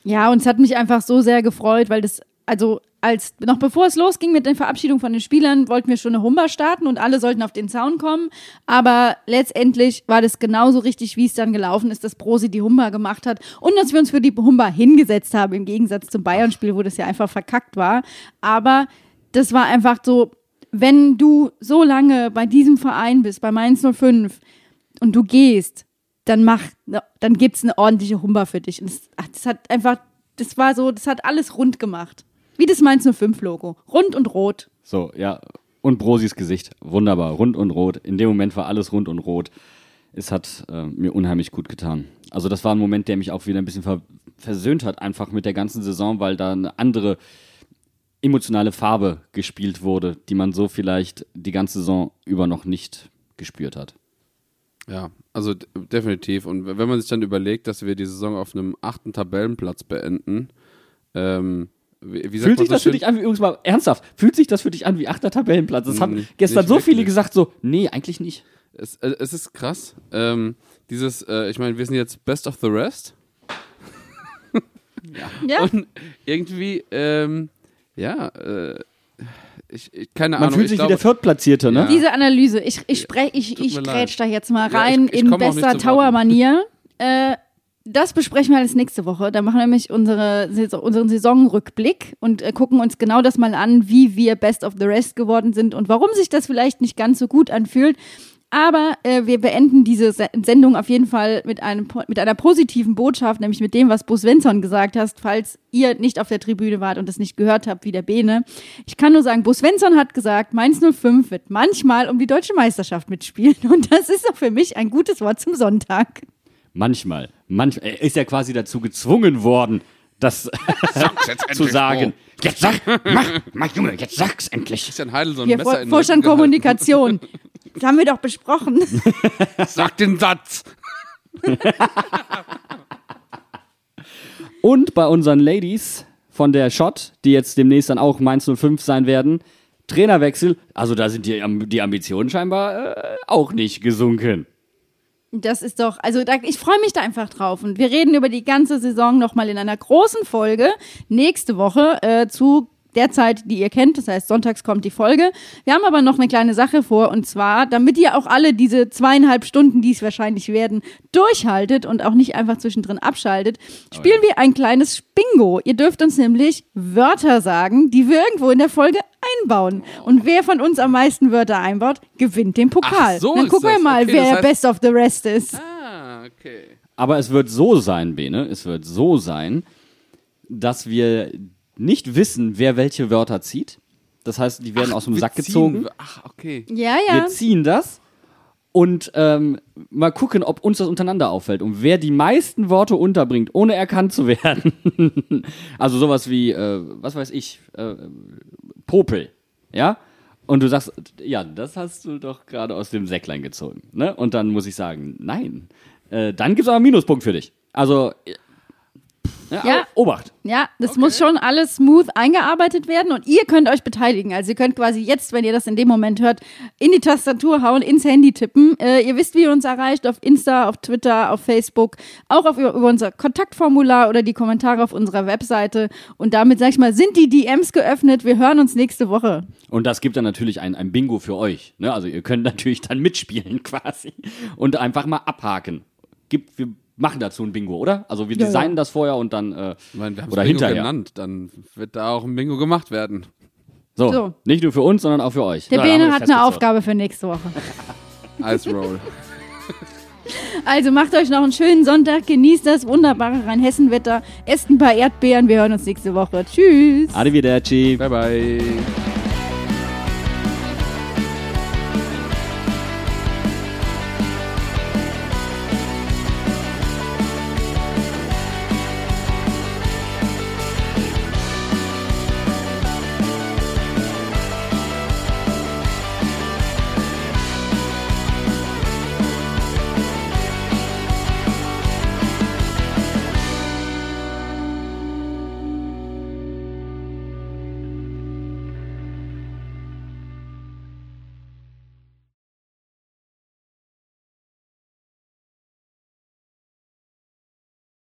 Ja, und es hat mich einfach so sehr gefreut, weil das, also als noch bevor es losging mit der Verabschiedung von den Spielern, wollten wir schon eine Humba starten und alle sollten auf den Zaun kommen. Aber letztendlich war das genauso richtig, wie es dann gelaufen ist, dass Brosi die Humba gemacht hat und dass wir uns für die Humba hingesetzt haben, im Gegensatz zum Bayern-Spiel, wo das ja einfach verkackt war. Aber das war einfach so, wenn du so lange bei diesem Verein bist, bei Mainz 05 und du gehst, dann mach, dann gibt's eine ordentliche Humba für dich. Und das, das hat einfach, das war so, das hat alles rund gemacht. Wie das Mainz 05 Logo. Rund und rot. So, ja. Und Brosis Gesicht, wunderbar, rund und rot. In dem Moment war alles rund und rot. Es hat äh, mir unheimlich gut getan. Also das war ein Moment, der mich auch wieder ein bisschen ver versöhnt hat, einfach mit der ganzen Saison, weil da eine andere emotionale Farbe gespielt wurde, die man so vielleicht die ganze Saison über noch nicht gespürt hat. Ja, also definitiv. Und wenn man sich dann überlegt, dass wir die Saison auf einem achten Tabellenplatz beenden, ähm, wie, wie sagt Fühlt man sich so das für dich an, wie, übrigens mal ernsthaft, fühlt sich das für dich an wie achter Tabellenplatz? Das haben Mm, gestern so viele gesagt, so, nee, eigentlich nicht. Es, äh, es ist krass. Ähm, dieses, äh, ich meine, wir sind jetzt Best of the Rest. Ja. [laughs] Und irgendwie, ähm, ja, äh, ich, ich, keine Man Ahnung. fühlt ich sich glaube, wie der Viertplatzierte, ne? Ja. Diese Analyse, ich, ich spreche, ich, Tut ich grätsch leid. da jetzt mal Ja, rein ich- ich in bester. Tower-Manier. Äh, das besprechen wir alles nächste Woche. Da machen wir nämlich unsere, unseren Saisonrückblick und äh, gucken uns genau das mal an, wie wir Best of the Rest geworden sind und warum sich das vielleicht nicht ganz so gut anfühlt. Aber äh, wir beenden diese Se Sendung auf jeden Fall mit, einem, mit einer positiven Botschaft, nämlich mit dem, was Bo Svensson gesagt hast, falls ihr nicht auf der Tribüne wart und es nicht gehört habt, wie der Bene. Ich kann nur sagen, Bo Svensson hat gesagt, Mainz 05 wird manchmal um die deutsche Meisterschaft mitspielen. Und das ist doch für mich ein gutes Wort zum Sonntag. Manchmal. Manchmal. Er ist ja quasi dazu gezwungen worden, das [laughs] [laughs] zu sagen. Jetzt sag, mach, mach Junge, jetzt sag's endlich. Christian Heidel so ein Hier, Messer Vor Vorstand. Kommunikation. [laughs] Das haben wir doch besprochen. [laughs] Sag den Satz. [laughs] Und bei unseren Ladies von der Shot, die jetzt demnächst dann auch Mainz 05 sein werden, Trainerwechsel. Also da sind die, die Ambitionen scheinbar äh, auch nicht gesunken. Das ist doch, also da, ich freue mich da einfach drauf. Und wir reden über die ganze Saison nochmal in einer großen Folge nächste Woche äh, zu der Zeit, die ihr kennt. Das heißt, sonntags kommt die Folge. Wir haben aber noch eine kleine Sache vor und zwar, damit ihr auch alle diese zweieinhalb Stunden, die es wahrscheinlich werden, durchhaltet und auch nicht einfach zwischendrin abschaltet, spielen wir ein kleines Bingo. Ihr dürft uns nämlich Wörter sagen, die wir irgendwo in der Folge einbauen. Und wer von uns am meisten Wörter einbaut, gewinnt den Pokal. Ach, so Dann ist gucken wir mal, Okay, wer der heißt- Best of the Rest ist. Ah, okay. Aber es wird so sein, Bene, es wird so sein, dass wir nicht wissen, wer welche Wörter zieht. Das heißt, die werden aus dem Sack ziehen- gezogen. Ach, okay. Ja, ja. Wir ziehen das und ähm, mal gucken, ob uns das untereinander auffällt. Und wer die meisten Worte unterbringt, ohne erkannt zu werden. [laughs] also sowas wie, äh, was weiß ich, äh, Popel. Ja? Und du sagst, ja, das hast du doch gerade aus dem Säcklein gezogen. Ne? Und dann muss ich sagen, nein. Äh, dann gibt es aber einen Minuspunkt für dich. Also, ja, Ja. Obacht. Ja, das muss schon alles smooth eingearbeitet werden und ihr könnt euch beteiligen. Also ihr könnt quasi jetzt, wenn ihr das in dem Moment hört, in die Tastatur hauen, ins Handy tippen. Äh, ihr wisst, wie ihr uns erreicht, auf Insta, auf Twitter, auf Facebook, auch auf, über, über unser Kontaktformular oder die Kommentare auf unserer Webseite. Und damit, sag ich mal, sind die DMs geöffnet. Wir hören uns nächste Woche. Und das gibt dann natürlich ein, ein Bingo für euch. Ne? Also ihr könnt [laughs] natürlich dann mitspielen quasi und einfach mal abhaken. Gibt, wir machen dazu ein Bingo, oder? Also wir Ja, ja. designen das vorher und dann äh, Ich meine, wir haben oder Bingo hinterher. genannt, dann wird da auch ein Bingo gemacht werden. So, So. nicht nur für uns, sondern auch für euch. Der haben Bene hat eine. Aufgabe für nächste Woche. [laughs] Ice Roll. [laughs] Also macht euch noch einen schönen Sonntag, genießt das wunderbare Rheinhessen-Wetter, esst ein paar Erdbeeren. Wir hören uns nächste Woche. Tschüss. Arrivederci. bye, bye.